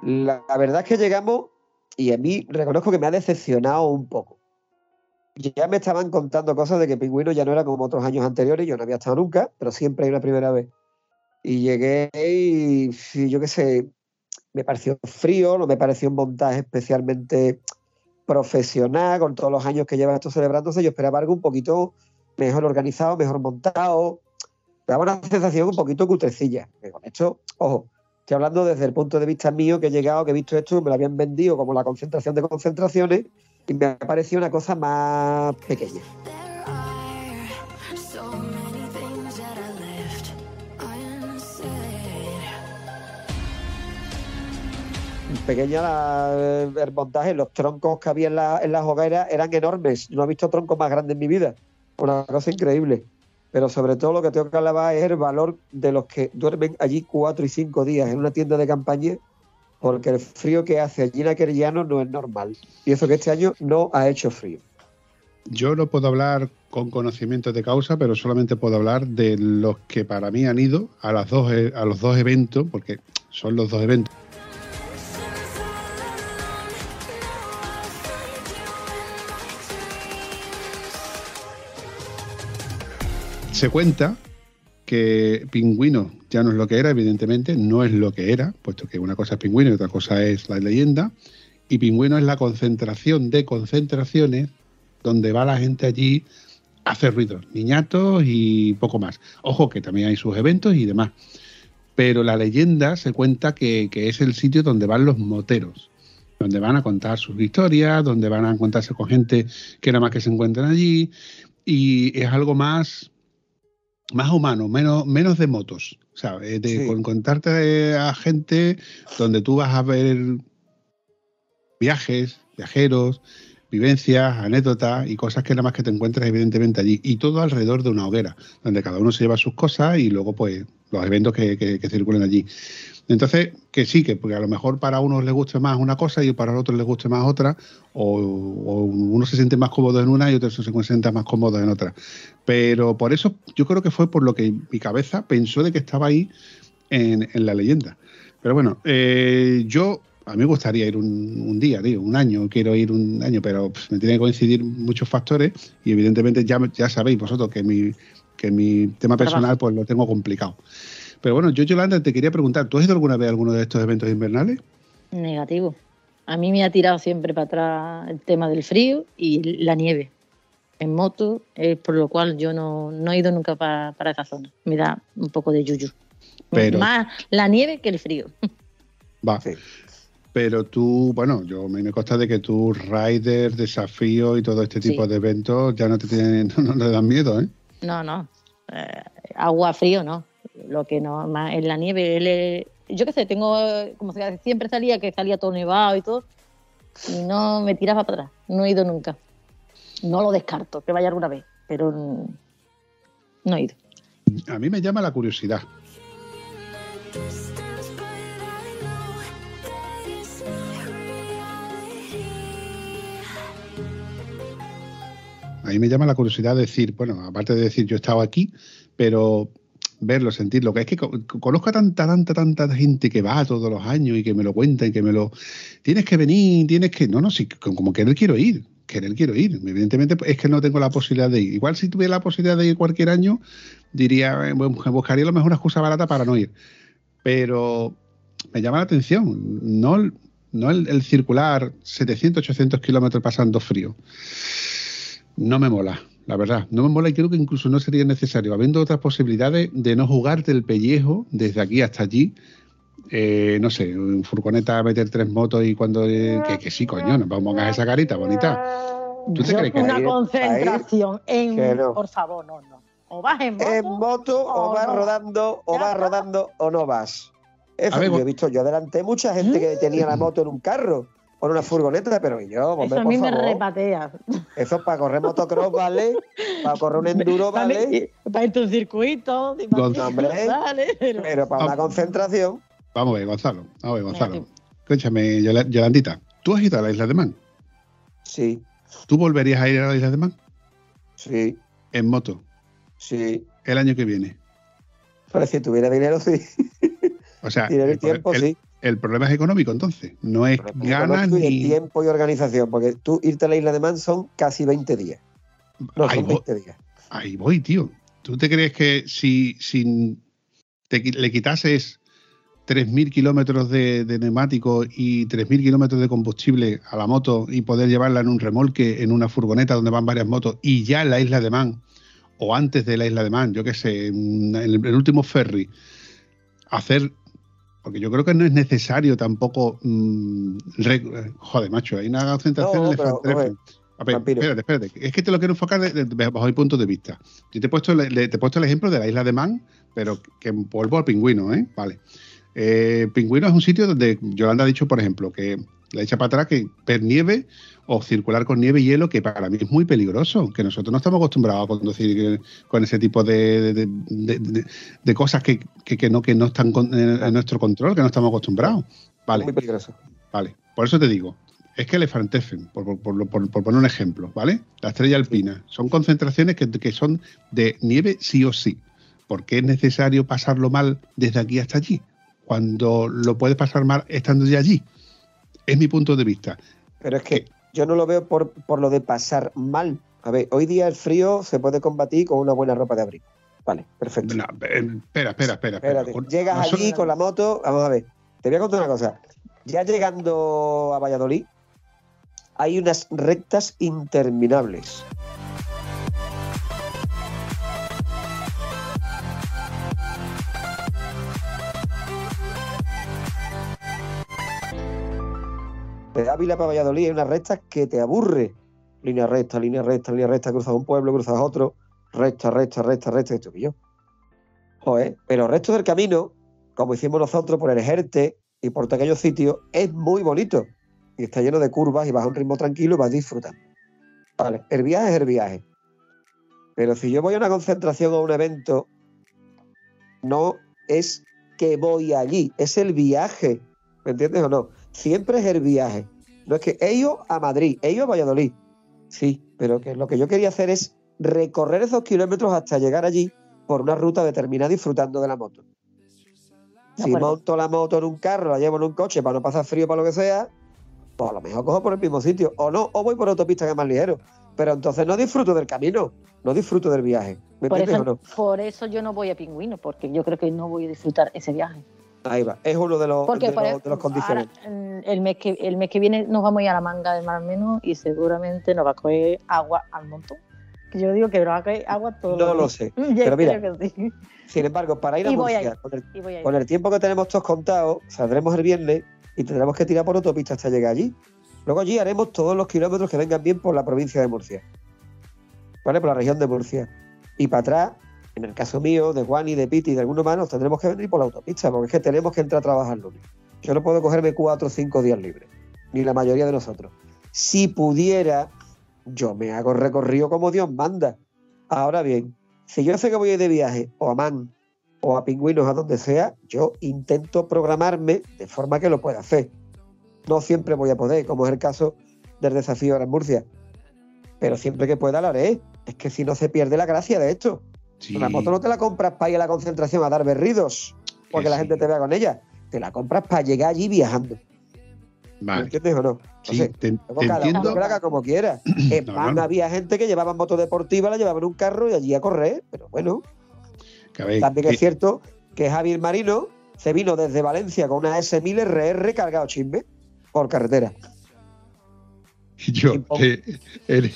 La, verdad es que llegamos y a mí reconozco que me ha decepcionado un poco. Ya me estaban contando cosas de que Pingüino ya no era como otros años anteriores, yo no había estado nunca, pero siempre hay una primera vez. Y llegué y, y yo qué sé, me pareció frío, no me pareció un montaje especialmente profesional, con todos los años que lleva esto celebrándose, yo esperaba algo un poquito mejor organizado, mejor montado. Daba una sensación un poquito cutrecilla. Con esto, ojo, estoy hablando desde el punto de vista mío que he llegado, que he visto esto, me lo habían vendido como la concentración de concentraciones y me ha parecido una cosa más pequeña. Pequeña la- el montaje, los troncos que había en, la- en las hogueras eran enormes. No he visto troncos más grandes en mi vida. Una cosa increíble. Pero sobre todo lo que tengo que alabar es el valor de los que duermen allí cuatro y cinco días en una tienda de campaña, porque el frío que hace allí en aquel llano no es normal. Y eso que este año no ha hecho frío. Yo no puedo hablar con conocimiento de causa, pero solamente puedo hablar de los que para mí han ido a, las dos, e- a los dos eventos, porque son los dos eventos. Se cuenta que Pingüino ya no es lo que era, evidentemente, no es lo que era, puesto que una cosa es Pingüino y otra cosa es la leyenda. Y Pingüino es la concentración de concentraciones donde va la gente allí a hacer ruidos, niñatos y poco más. Ojo que también hay sus eventos y demás. Pero la leyenda se cuenta que, es el sitio donde van los moteros, donde van a contar sus historias, donde van a encontrarse con gente que nada más que se encuentran allí. Y es algo más, más humano, menos, menos de motos. O sea, eh, de Sí. con- contarte a gente donde tú vas a ver viajes, viajeros, vivencias, anécdotas y cosas que nada más que te encuentras evidentemente allí. Y todo alrededor de una hoguera, donde cada uno se lleva sus cosas y luego pues los eventos que, que- circulen allí. Entonces, que sí, que porque a lo mejor para unos les guste más una cosa y para otros les guste más otra, o, o uno se siente más cómodo en una y otro se siente más cómodo en otra. Pero por eso yo creo que fue por lo que mi cabeza pensó de que estaba ahí en, en la leyenda. Pero bueno, eh, yo a mí me gustaría ir un, un día, tío, un año, quiero ir un año, pero pff, me tienen que coincidir muchos factores y evidentemente ya, ya sabéis vosotros que mi, que mi tema personal pues lo tengo complicado. Pero bueno, yo Yolanda te quería preguntar, ¿tú has ido alguna vez a alguno de estos eventos invernales? Negativo. A mí me ha tirado siempre para atrás el tema del frío y la nieve en moto, eh, por lo cual yo no, no he ido nunca pa- para esa zona. Me da un poco de yuyu. Pero- Más la nieve que el frío. Va. Sí. Pero tú, bueno, yo me, consta de que tú, Rider, desafío y todo este tipo Sí. de eventos ya no te tienen, *laughs* no, no te dan miedo, ¿eh? No, no. Eh, agua frío no. Lo que no, más en la nieve. es- yo qué sé, tengo, como se- siempre salía, que salía todo nevado y todo, y no me tiraba para atrás. No he ido nunca. No lo descarto, que vaya alguna vez, pero no he ido. A mí me llama la curiosidad. A mí me llama la curiosidad decir, bueno, aparte de decir yo he estado aquí, pero verlo, sentirlo, que es que co- conozco a tanta, tanta, tanta gente que va todos los años y que me lo cuenta y que me lo... Tienes que venir, tienes que... No, no, sí, como querer quiero ir, querer quiero ir. Evidentemente es que no tengo la posibilidad de ir. Igual si tuviera la posibilidad de ir cualquier año, diría, eh, bueno, buscaría lo mejor una excusa barata para no ir. Pero me llama la atención, no, no el, el circular 700, 800 kilómetros pasando frío. No me mola, la verdad. No me mola y creo que incluso no sería necesario, habiendo otras posibilidades de no jugarte el pellejo desde aquí hasta allí. Eh, no sé, en furgoneta meter tres motos y cuando... eh, que, que sí, coño, nos vamos a hacer esa carita bonita. ¿Tú te crees que una ahí- concentración en... no. Por favor, no, no. O vas en moto, En moto o o vas no. rodando, o vas rodando o no vas. Eso A ver, yo he visto, yo adelanté mucha gente que tenía la moto en un carro o en una furgoneta, pero yo, hombre, Eso a por mí me favor, repatea. eso es para correr motocross, ¿vale? Para correr un *laughs* enduro, ¿vale? Para irte a un circuito, vale, pero- para una concentración, Vamos a ver, Gonzalo. Vamos a ver, Gonzalo. Escúchame, Yola- Yolandita. ¿Tú has ido a la isla de Man? sí, ¿Tú volverías a ir a la isla de Man? sí, En moto. sí. El año que viene. Pero si tuviera dinero, sí. O sea, *laughs* el tiempo, el- sí. El problema es económico, entonces. No es ganas y el ni. tiempo y organización, porque tú irte a la isla de Man son casi 20 días. No, Ahí son voy, 20 días. ahí voy, tío. ¿Tú te crees que si, si te le quitases 3.000 kilómetros de, de neumático y 3.000 kilómetros de combustible a la moto y poder llevarla en un remolque, en una furgoneta donde van varias motos y ya en la isla de Man o antes de la isla de Man, yo qué sé, en el, el último ferry, hacer... Porque yo creo que no es necesario tampoco... mm, re- joder, macho, hay una concentración No, en el pero, Fantrefel. oye, A ver, Vampiro. espérate, espérate. Es que te lo quiero enfocar de- de- bajo mi punto de vista. Yo te he puesto, le- te he puesto el ejemplo de la isla de Man, pero que vuelvo al pingüino, ¿eh? Vale. Eh, Pingüino es un sitio donde Yolanda ha dicho, por ejemplo, que la echa para atrás que ver nieve o circular con nieve y hielo, que para mí es muy peligroso, que nosotros no estamos acostumbrados a conducir con ese tipo de, de, cosas que, que, no, que no están en, nuestro control, que no estamos acostumbrados. Vale. Muy peligroso. Vale, por eso te digo, es que el Efantefen, por, por, por, poner un ejemplo, ¿vale? La estrella alpina, son concentraciones que, que son de nieve sí o sí. ¿Por qué es necesario pasarlo mal desde aquí hasta allí? Cuando lo puedes pasar mal estando ya allí. Es mi punto de vista. Pero es que yo no lo veo por, lo de pasar mal. A ver, hoy día el frío se puede combatir con una buena ropa de abrigo. Vale, perfecto. espera, espera, espera. Llegas allí con la moto, vamos a ver. Te voy a contar una cosa. Ya llegando a Valladolid, hay unas rectas interminables. De Ávila para Valladolid hay una recta que te aburre. Línea recta, línea recta, línea recta, cruzas un pueblo, cruzas otro, recta, recta, recta, recta, esto que yo. Pero el resto del camino, como hicimos nosotros por el Ejerte y por aquellos sitios, es muy bonito. Y está lleno de curvas y vas a un ritmo tranquilo y vas disfrutando. Vale, el viaje es el viaje. Pero si yo voy a una concentración o a un evento, no es que voy allí, es el viaje. ¿Me entiendes o no? Siempre es el viaje. No es que ellos a Madrid, ellos a Valladolid. Sí, pero que lo que yo quería hacer es recorrer esos kilómetros hasta llegar allí por una ruta determinada disfrutando de la moto. si monto la moto en un carro, la llevo en un coche para no pasar frío para lo que sea, pues a lo mejor cojo por el mismo sitio. O no, o voy por autopista que es más ligero. Pero entonces no disfruto del camino, no disfruto del viaje. ¿Me por, eso, o no? por eso yo no voy a Pingüino, porque yo creo que no voy a disfrutar ese viaje. Ahí va, es uno de los, de, los, condiciones. el, mes que, el mes que viene nos vamos a ir a la manga de mar menos y seguramente nos va a coger agua al montón. Yo digo que nos va a coger agua todo. No lo sé. *laughs* pero mira, sin embargo, para ir a Murcia, con, el, tiempo que tenemos todos contados, saldremos el viernes y tendremos que tirar por autopista hasta llegar allí. Luego allí haremos todos los kilómetros que vengan bien por la provincia de Murcia. ¿Vale? Por la región de Murcia. Y para atrás en el caso mío, de Juan y de Piti y de algunos más, nos tendremos que venir por la autopista, porque es que tenemos que entrar a trabajar lunes. Yo no puedo cogerme cuatro o cinco días libres, ni la mayoría de nosotros. Si pudiera, yo me hago recorrido como Dios manda. Ahora bien, si yo sé que voy de viaje, o a Man, o a Pingüinos, a donde sea, yo intento programarme de forma que lo pueda hacer. No siempre voy a poder, como es el caso del desafío ahora en Murcia. Pero siempre que pueda lo haré. Es que si no se pierde la gracia de esto. Una moto no te la compras para ir a la concentración a dar berridos, porque la gente te vea con ella. Te la compras para llegar allí viajando. Vale. ¿Me entiendes o no? Sí, te, cada uno haga como quiera. *clears throat* En no, había gente que llevaba moto deportiva, la llevaba en un carro y allí a correr, pero bueno. También es cierto que Javier Marino se vino desde Valencia con una S1000 RR cargado chisme por carretera. *laughs* yo, te, *laughs* eres,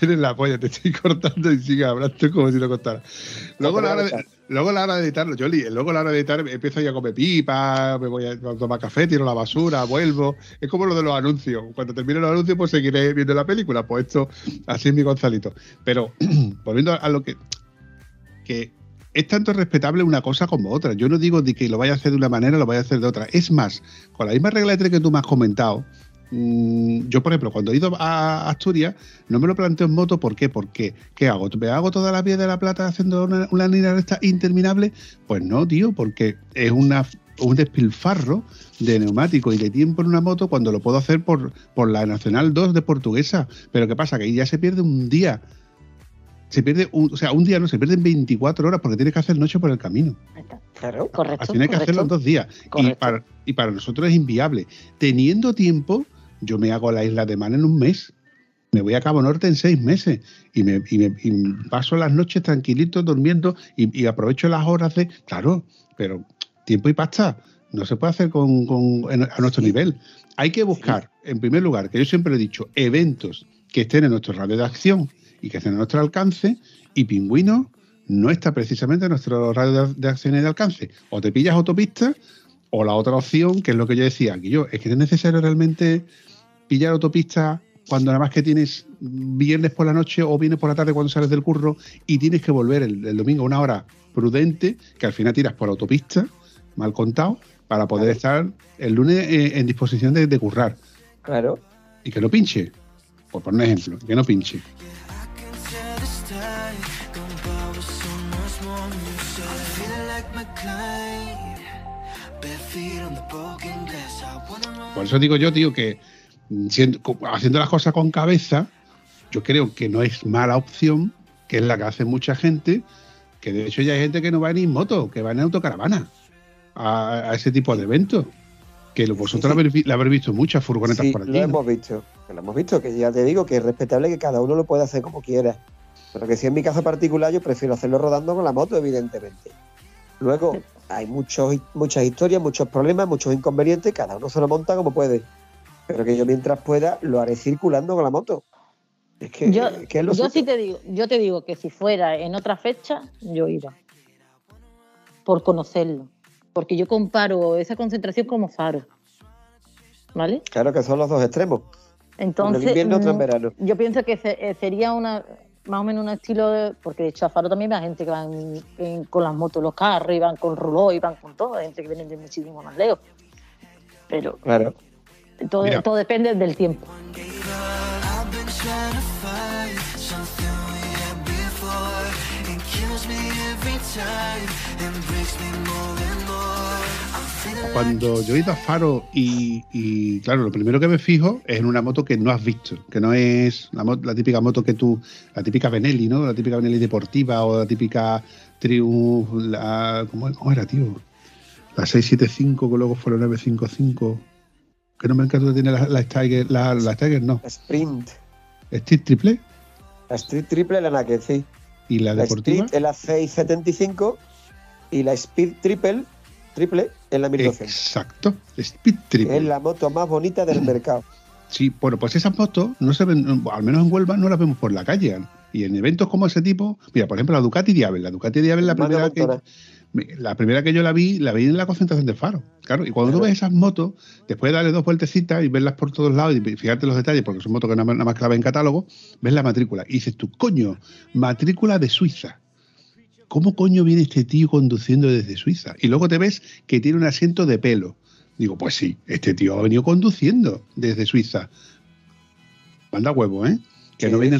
la polla, te estoy cortando y sigue hablando como si lo contara. Luego, la hora de, luego la hora de editarlo, Jolly, luego la hora de editar empiezo ya a comer pipa, me voy a tomar café, tiro la basura, vuelvo. Es como lo de los anuncios. Cuando termine los anuncios, pues seguiré viendo la película. Pues esto, así es mi Gonzalito. Pero, *clears throat* volviendo a lo que. que es tanto respetable una cosa como otra. Yo no digo de que lo vaya a hacer de una manera o lo vaya a hacer de otra. Es más, con la misma regla de tres que tú me has comentado, Mm, yo, por ejemplo, cuando he ido a Asturias, no me lo planteo en moto. ¿Por qué? Porque, ¿qué hago? ¿Me hago toda la vía de la Plata haciendo una, línea recta interminable? Pues no, tío, porque es una, un despilfarro de neumático y de tiempo en una moto cuando lo puedo hacer por, por la Nacional 2 de Portuguesa. Pero ¿qué pasa? Que ahí ya se pierde un día. Se pierde, un, o sea, un día no, se pierden 24 horas porque tienes que hacer noche por el camino. Claro, correcto. Al final hay que hacerlo en dos días. Y para, y para nosotros es inviable. Teniendo tiempo, yo me hago la isla de Man en un mes. Me voy a Cabo Norte en seis meses y me, paso las noches tranquilito durmiendo y, aprovecho las horas de. Claro, pero tiempo y pasta no se puede hacer con, a nuestro nivel. Hay que buscar, en primer lugar, que yo siempre he dicho, eventos que estén en nuestro radio de acción y que estén a nuestro alcance y Pingüino no está precisamente en nuestro radio de acción y de alcance. O te pillas autopista o la otra opción, que es lo que yo decía, que yo, es que es necesario realmente pillar autopista cuando nada más que tienes viernes por la noche o vienes por la tarde cuando sales del curro y tienes que volver el, domingo a una hora prudente, que al final tiras por autopista, mal contado, para poder estar el lunes eh, en disposición de, de currar. Claro. Y que no pinche, por poner un ejemplo, que no pinche. Por eso digo yo, tío, que haciendo las cosas con cabeza, yo creo que no es mala opción, que es la que hace mucha gente, que de hecho ya hay gente que no va ni en moto, que va en autocaravana a, ese tipo de eventos. Que vosotros sí, Habéis, visto muchas furgonetas por aquí. Lo hemos visto, lo hemos visto, que ya te digo que es respetable que cada uno lo pueda hacer como quiera. Pero que si en mi caso particular yo prefiero hacerlo rodando con la moto, evidentemente. Luego hay muchos, muchas historias, muchos problemas, muchos inconvenientes, cada uno se lo monta como puede. Pero que yo mientras pueda lo haré circulando con la moto. Es que, yo, yo sí te digo, yo te digo que si fuera en otra fecha, yo iba. Por conocerlo. Porque yo comparo esa concentración como faro. ¿Vale? Claro que son los dos extremos. Entonces, en invierno, otro en verano. Yo pienso que eh, sería una más o menos un estilo de, porque de hecho a Faro también hay gente que van con las motos, los carros, y van con ruló, y van con todo, hay gente que viene de muchísimo más lejos. Pero claro. Todo, todo depende del tiempo. Cuando yo he ido a Faro y, claro, lo primero que me fijo es en una moto que no has visto, que no es la, típica moto que tú, la típica Benelli, ¿no? La típica Benelli deportiva o la típica Triumph, la, ¿cómo, era, tío? La 675 que luego fue la 955. Que no me encanta tiene la, la Tiger, la, la Tiger no. Sprint. ¿Street triple? La Street triple la que sí. ¿Y la, deportiva? Street es la 675 y la Speed triple triple en la 1200. Exacto, Speed Triple. Es la moto más bonita del *clears throat* mercado. Sí, bueno, pues esas motos no se ven, al menos en Huelva no las vemos por la calle. Y en eventos como ese tipo, mira, por ejemplo, la Ducati Diablo. La Ducati Diablo la primera que la primera que yo la vi, la vi en la concentración de Faro. Claro, y cuando tú ves esas motos, después de darle dos vueltecitas y verlas por todos lados y fijarte los detalles, porque son motos que nada más que la ven en catálogo, ves la matrícula. Y dices tú, coño, matrícula de Suiza. ¿cómo coño viene este tío conduciendo desde Suiza? Y luego te ves que tiene un asiento de pelo. Digo, pues sí, este tío ha venido conduciendo desde Suiza. Manda huevo, ¿eh? Que no viene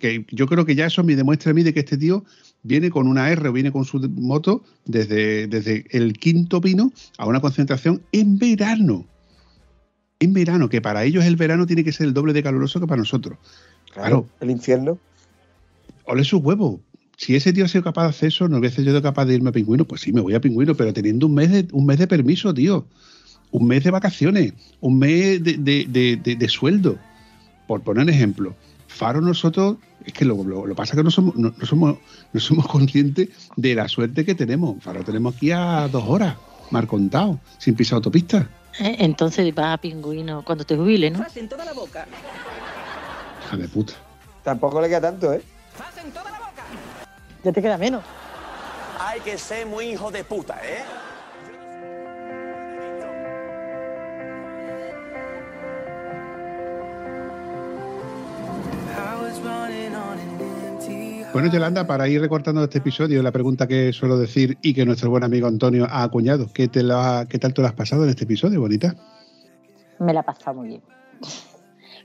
que yo creo que ya eso me demuestra a mí de que este tío viene con una R o viene con su moto desde, desde el quinto pino a una concentración en verano. En verano, que para ellos el verano tiene que ser el doble de caluroso que para nosotros. Claro. El infierno. Ole su huevo si ese tío ha sido capaz de hacer eso, ¿no hubiese sido capaz de irme a Pingüino? Pues sí, me voy a Pingüino, pero teniendo un mes de, un mes de permiso, tío. Un mes de vacaciones, un mes de, sueldo. Por poner ejemplo. Faro nosotros, es que lo, lo, pasa que no somos, no, somos, no somos conscientes de la suerte que tenemos. Faro tenemos aquí a dos horas, mar contado, sin pisar autopista. Eh, entonces vas a Pingüino cuando te jubiles, ¿no? en toda la boca. Hija de puta. Tampoco le queda tanto, ¿eh? ya te queda menos. Hay que ser muy hijo de puta, ¿eh? Bueno, Yolanda, para ir recortando este episodio, la pregunta que suelo decir y que nuestro buen amigo Antonio ha acuñado, ¿qué, te la, ¿qué tal te lo has pasado en este episodio, bonita? Me la he pasado muy bien.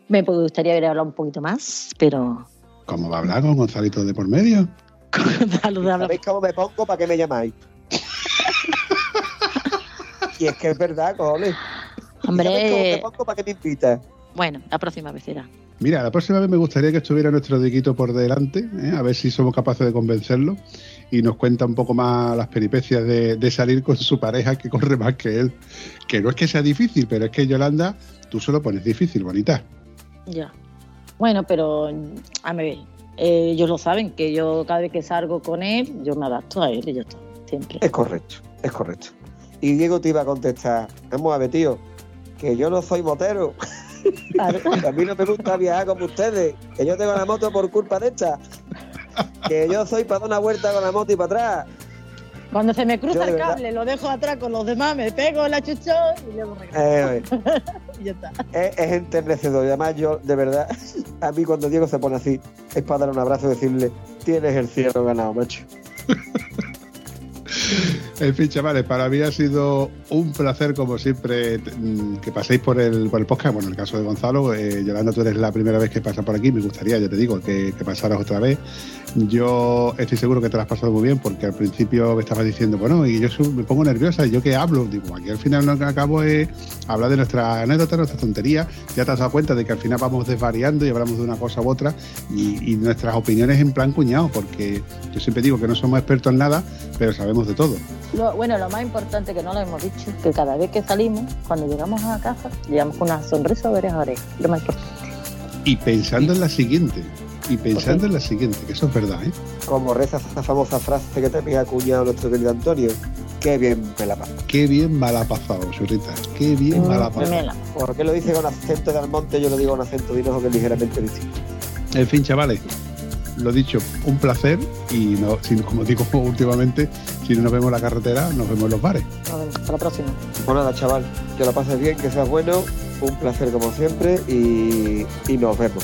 Me gustaría haber hablado un poquito más, pero... ¿Cómo va a hablar con Gonzalito de por medio? *laughs* ¿Sabéis cómo me pongo? ¿Para qué me llamáis? *laughs* y es que es verdad, cojones. Hombre. ¿Sabéis cómo me pongo? ¿Para qué me invitas? Bueno, la próxima vez será. Mira, la próxima vez me gustaría que estuviera nuestro diquito por delante, ¿eh? a ver si somos capaces de convencerlo y nos cuenta un poco más las peripecias de, de, salir con su pareja que corre más que él. Que no es que sea difícil, pero es que Yolanda, tú se lo pones difícil, bonita. Ya. Bueno, pero a ver, eh, ellos lo saben, que yo cada vez que salgo con él, yo me adapto a él y ya está, siempre. Es correcto, es correcto. Y Diego te iba a contestar, vamos a ver, tío, que yo no soy motero. *laughs* *laughs* a mí no me gusta viajar como ustedes, que yo tengo la moto por culpa de esta. Que yo soy para dar una vuelta con la moto y para atrás. Cuando se me cruza el verdad- cable, lo dejo atrás con los demás, me pego la chuchón y luego regreso. Eh, *laughs* y ya está. es, es enternecedor. Y además, yo, de verdad, a mí cuando Diego se pone así, es para dar un abrazo y decirle: Tienes el cielo ganado, macho. En fin, chavales, para mí ha sido un placer, como siempre, mm, que paséis por el, por el podcast. Bueno, en el caso de Gonzalo, eh, Yolanda, tú eres la primera vez que pasa por aquí. Me gustaría, ya te digo, que, que pasaras otra vez. Yo estoy seguro que te lo has pasado muy bien, porque al principio me estabas diciendo, bueno, y yo me pongo nerviosa, ¿y yo qué hablo? Digo, aquí al final lo que acabo es hablar de nuestras anécdotas, nuestras tonterías. Ya te has dado cuenta de que al final vamos desvariando y hablamos de una cosa u otra, y, y nuestras opiniones en plan cuñado, porque yo siempre digo que no somos expertos en nada, pero sabemos de todo. Lo- bueno, lo más importante que no lo hemos dicho, que cada vez que salimos, cuando llegamos a casa, llegamos con una sonrisa de oreja a oreja. Lo más importante. Y pensando en la siguiente, y pensando en la siguiente, que eso es verdad, ¿eh? Como reza esa famosa frase que te ha acuñado nuestro querido Antonio: Qué bien me la. Qué bien mal ha pasado, churrita. Qué bien mal ha Mm, pasado. mela. Porque lo dice con acento de Almonte, yo lo digo con acento de Hinojo, que es ligeramente distinto. En fin, chavales, lo dicho, un placer. Y no, si, como digo *laughs* últimamente, si no nos vemos en la carretera, nos vemos en los bares. Hasta la próxima. Pues nada, chaval, que lo pases bien, que seas bueno, un placer como siempre y, y nos vemos.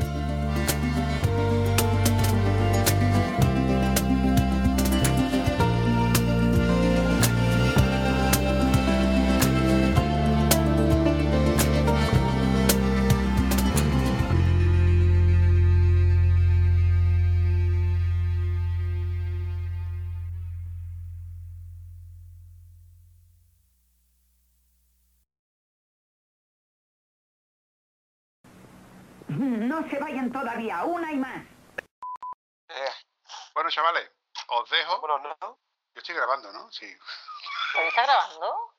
No se vayan todavía, una y más. Bueno, chavales, os dejo. bueno, no. Yo estoy grabando, ¿no? Sí. ¿Pero está grabando?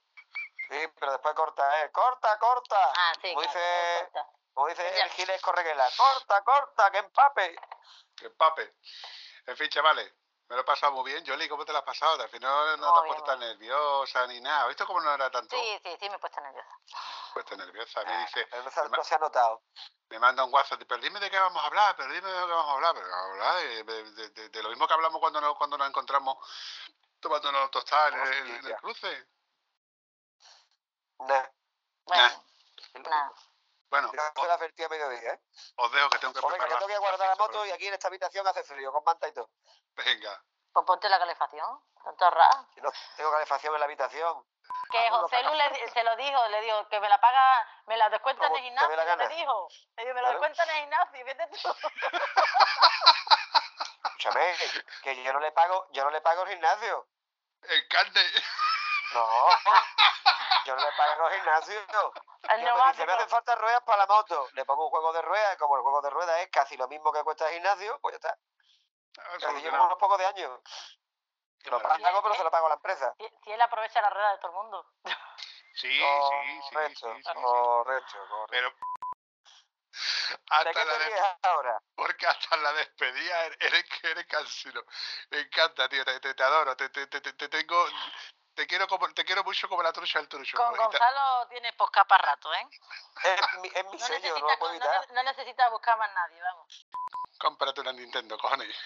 Sí, pero después corta, ¿eh? Corta, corta. Ah, sí. Como claro, dice- corta. Como dice el Giles Correguela, corta, corta, que empape. Que empape. En fin, chavales, me lo he pasado muy bien. Yoli, ¿cómo te lo has pasado? Al final no te has puesto tan nerviosa ni nada. ¿Visto cómo no era tanto? Sí, sí, sí, me he puesto nerviosa. Nerviosa. Me dice, Pero no se, me ma- no se ha notado. me manda un WhatsApp, pero dime de qué vamos a hablar, pero dime de qué vamos a hablar, pero vamos a hablar de, de- de- de- de lo mismo que hablamos cuando nos, cuando nos encontramos tomándonos tostadas en, el- en el Hostia. cruce. Nah. Bueno, nada. Bueno, os, la a mediodía, ¿eh? os dejo que tengo que Pues venga, que preparar tengo que la guardar la moto y aquí en esta habitación hace frío, con manta y todo. Venga. Pues ponte la calefacción. Tanto raro. No tengo calefacción en la habitación. Que José Lu le, se lo dijo, le dijo que me la paga, me la descuenta en el te gimnasio, le gana. dijo. Le dijo, me la Claro. descuenta en el gimnasio, vete tú. *laughs* Escúchame, que yo no le pago, yo no le pago el gimnasio. El carne. No, yo no le pago el gimnasio. El Yo me dice, neumático. me hacen falta ruedas para la moto. Le pongo un juego de ruedas, y como el juego de ruedas es casi lo mismo que cuesta el gimnasio, pues ya está. Ah, Casi llevo unos pocos de años. Qué Lo pago, pero se lo pago a la empresa. Si, él aprovecha la rueda de todo el mundo. Sí, sí, sí, sí, Correcto, sí, sí. correcto, correcto. Pero ¿De hasta la te de- ríes ahora? porque hasta la despedida eres, eres, eres cansino. Me encanta, tío, te, te, te adoro, te, te, te, te- te tengo, te quiero como, te quiero mucho como la trucha del trucho. Con Gonzalo tiene posca para rato, ¿eh? Es mi, es mi No sello, no lo puedo no, evitar. no necesita buscar más nadie, vamos. Cómprate una Nintendo, cojones.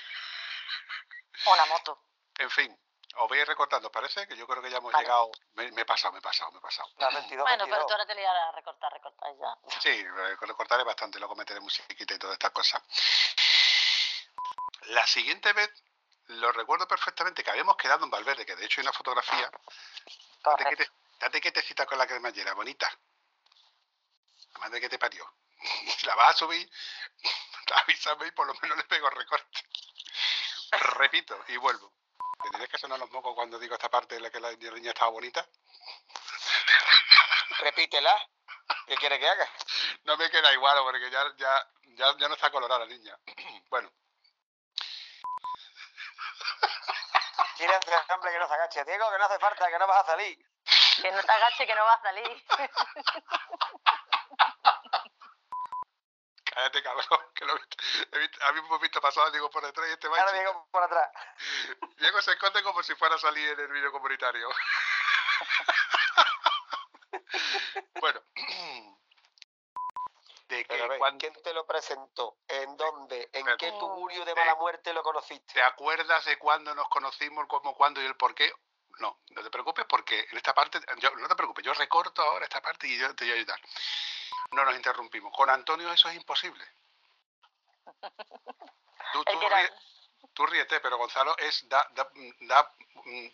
O una moto. En fin, os voy a ir recortando, ¿parece? Que yo creo que ya hemos Vale. llegado. Me, me he pasado, me he pasado, me he pasado. La 22, Bueno, pero 22. tú ahora te le a recortar, recortar ya. Sí, eh, recortaré bastante, luego meteré musiquita y todas estas cosas. La siguiente vez, lo recuerdo perfectamente, que habíamos quedado en Valverde, que de hecho hay una fotografía. Date que te, date que te cita con la cremallera, bonita. La madre que te parió. Si *laughs* la vas a subir, *laughs* avísame y por lo menos le pego recorte. Repito y vuelvo. ¿Me tienes que sonar los mocos cuando digo esta parte en la que la niña estaba bonita? *laughs* Repítela. ¿Qué quiere que haga? No me queda igual porque ya, ya, ya, ya no está colorada la niña. *clears throat* bueno, Quiere hacer hombre que no se agache. Diego, que no hace falta, que no vas a salir. Que no te agache, que no va a salir. *laughs* cállate cabrón, que lo he visto, he visto- a mí me hemos visto pasado, digo por detrás y este va Ahora. Diego por atrás. *laughs* Diego se esconde como si fuera a salir en el vídeo comunitario. *laughs* bueno. De que Pero a ver, cuando- ¿quién te lo presentó? ¿En dónde? ¿En Pero- qué tugurio de mala muerte lo conociste? ¿Te acuerdas de cuándo nos conocimos, cómo, cuándo y el por qué? No, no te preocupes porque en esta parte, yo, no te preocupes, yo recorto ahora esta parte y yo te voy a ayudar. No nos interrumpimos. Con Antonio eso es imposible. *laughs* Tú, ríe- tú ríete, pero Gonzalo es da, da- da- mm,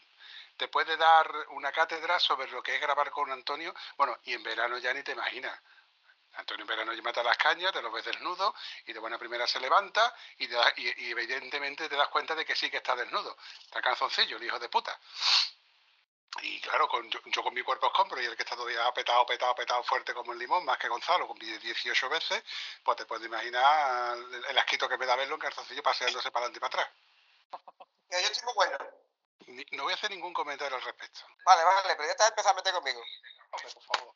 te puede dar una cátedra sobre lo que es grabar con Antonio. Bueno, y en verano ya ni te imaginas. Antonio verano ya mata las cañas, te lo ves desnudo y de buena primera se levanta y, te da- y- y evidentemente te das cuenta de que sí que está desnudo. Está canzoncillo, el hijo de puta. Y claro, con, yo, yo con mi cuerpo escombro y el que está todavía petado, petado, petado fuerte como el limón, más que Gonzalo, con 18 veces, pues te puedes imaginar el, el asquito que me da verlo en calzoncillo paseándose para adelante y para atrás. Yo estoy muy bueno. Ni- no voy a hacer ningún comentario al respecto. Vale, vale, pero ya te has empezado a meter conmigo. Hombre, por favor.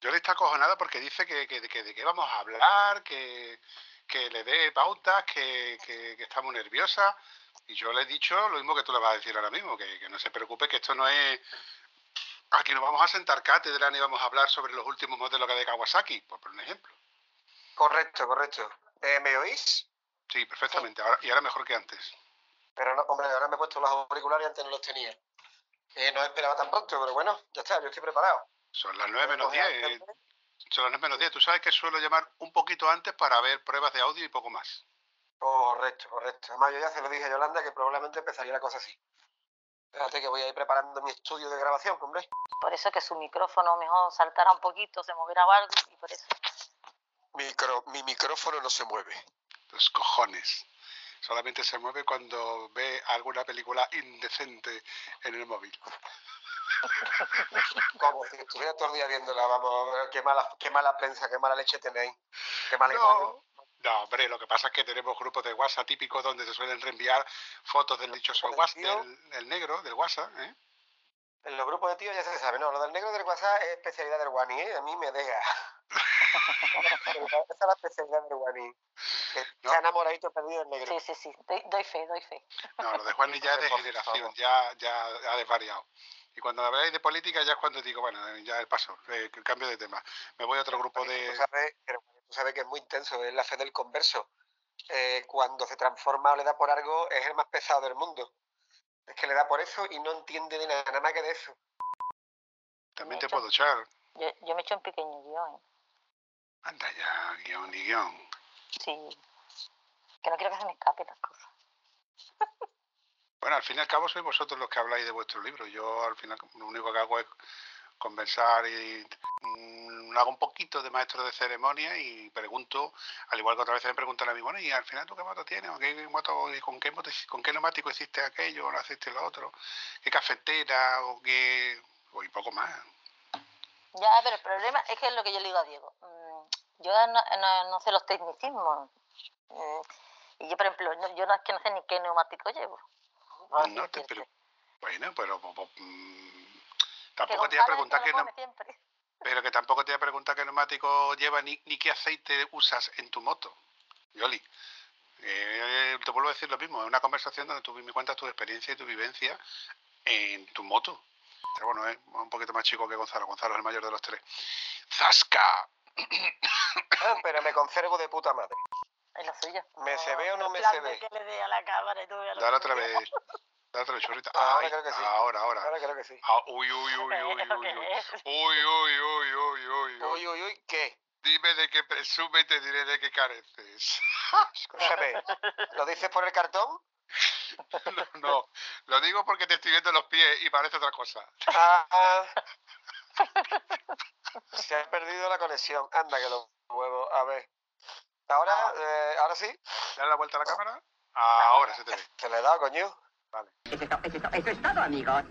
Yo le está acojonada porque dice que, que, que de qué vamos a hablar, que, que le dé pautas, que, que, que está muy nerviosa. Y yo le he dicho lo mismo que tú le vas a decir ahora mismo, que, que no se preocupe, que esto no es... Aquí no vamos a sentar cátedra ni vamos a hablar sobre los últimos modelos que hay de Kawasaki, por poner un ejemplo. Correcto, correcto. Eh, ¿Me oís? Sí, perfectamente. Ahora, y ahora mejor que antes. Pero no, hombre, ahora me he puesto los auriculares y antes no los tenía. Eh, no esperaba tan pronto, pero bueno, ya está, yo estoy preparado. Son las 9 menos Pues, 10. eh, Son las 9 menos 10. Tú sabes que suelo llamar un poquito antes para ver pruebas de audio y poco más. Correcto, correcto. Además, yo ya se lo dije a Yolanda que probablemente empezaría la cosa así. Fíjate que voy a ir preparando mi estudio de grabación, hombre. Por eso que su micrófono mejor saltara un poquito, se moviera algo, y por eso. Micro, mi micrófono no se mueve. Los cojones. Solamente se mueve cuando ve alguna película indecente en el móvil. Como si estuviera todo el día viéndola, vamos, qué mala, qué mala prensa, qué mala leche tenéis. Qué mala imagen. No, no, hombre, lo que pasa es que tenemos grupos de WhatsApp típicos donde se suelen reenviar fotos del dichoso ¿Del WhatsApp, del, del negro, del WhatsApp, ¿eh? En los grupos de tíos ya se sabe, no, lo del negro del WhatsApp es especialidad del Wani, ¿eh? A mí me deja. *laughs* Esa es la especialidad del Wani. Que No. está enamoradito perdido del negro. Sí, sí, sí, doy, doy fe, doy fe. No, lo de Juan ya es de generación, ya, ya ha desvariado. Y cuando habláis de política ya es cuando digo, bueno, ya el paso, eh, cambio de tema. Me voy a otro grupo Tú de... sabes, tú sabes que es muy intenso, es la fe del converso. Eh, cuando se transforma o le da por algo, es el más pesado del mundo. Es que le da por eso y no entiende de nada, nada más que de eso. También te puedo echar. Yo, yo me echo un pequeño guion, ¿eh? Anda ya, guion y guion. Sí. Que no quiero que se me escapen las cosas. *laughs* Bueno, al fin y al cabo sois vosotros los que habláis de vuestro libro. Yo al final lo único que hago es conversar y mm, hago un poquito de maestro de ceremonia y pregunto, al igual que otra vez me preguntan a mí, bueno, y al final tú qué moto tienes, ¿O qué moto, con qué moto, con qué neumático hiciste aquello, o no hiciste lo otro, qué cafetera o qué, o y poco más. Ya, pero el problema es que es lo que yo le digo a Diego. Mm, Yo no, sé los tecnicismos. Mm, Y yo, por ejemplo, yo no es que no sé ni qué neumático llevo. No te bueno, pero po- po- mm, Que tampoco te voy a preguntar neu- siempre. pero que tampoco te voy a preguntar qué neumático lleva ni, ni qué aceite usas en tu moto. Yoli, eh, te vuelvo a decir lo mismo, es una conversación donde tú me cuentas tu experiencia y tu vivencia en tu moto. Pero bueno, es un poquito más chico que Gonzalo. Gonzalo es el mayor de los tres. ¡Zasca! Ah, *coughs* Pero me conservo de puta madre. Es. ¿Me se ve o no me se ve? que le dé a la cámara y tú veas lo Dale otra vez. Dale otra vez, churrita. *laughs* Ahora Ay, creo que sí. Ahora, ahora. Ahora creo que sí. Ah, uy, uy, uy, uy, uy, *laughs* uy, uy. Uy, uy, uy, uy, uy, uy. Uy, ¿qué? Dime de qué presume y te diré de qué careces. *laughs* Escúchame, ¿lo dices por el cartón? No, no, lo digo porque te estoy viendo los pies y parece otra cosa. Ah, ah. Se ha perdido la conexión. Anda que lo huevo. A ver. Ahora, eh, ahora sí. Dale la vuelta a la cámara. Ahora se te *laughs* ve. Se le dado, coño. Vale. Eso eso es todo, amigos.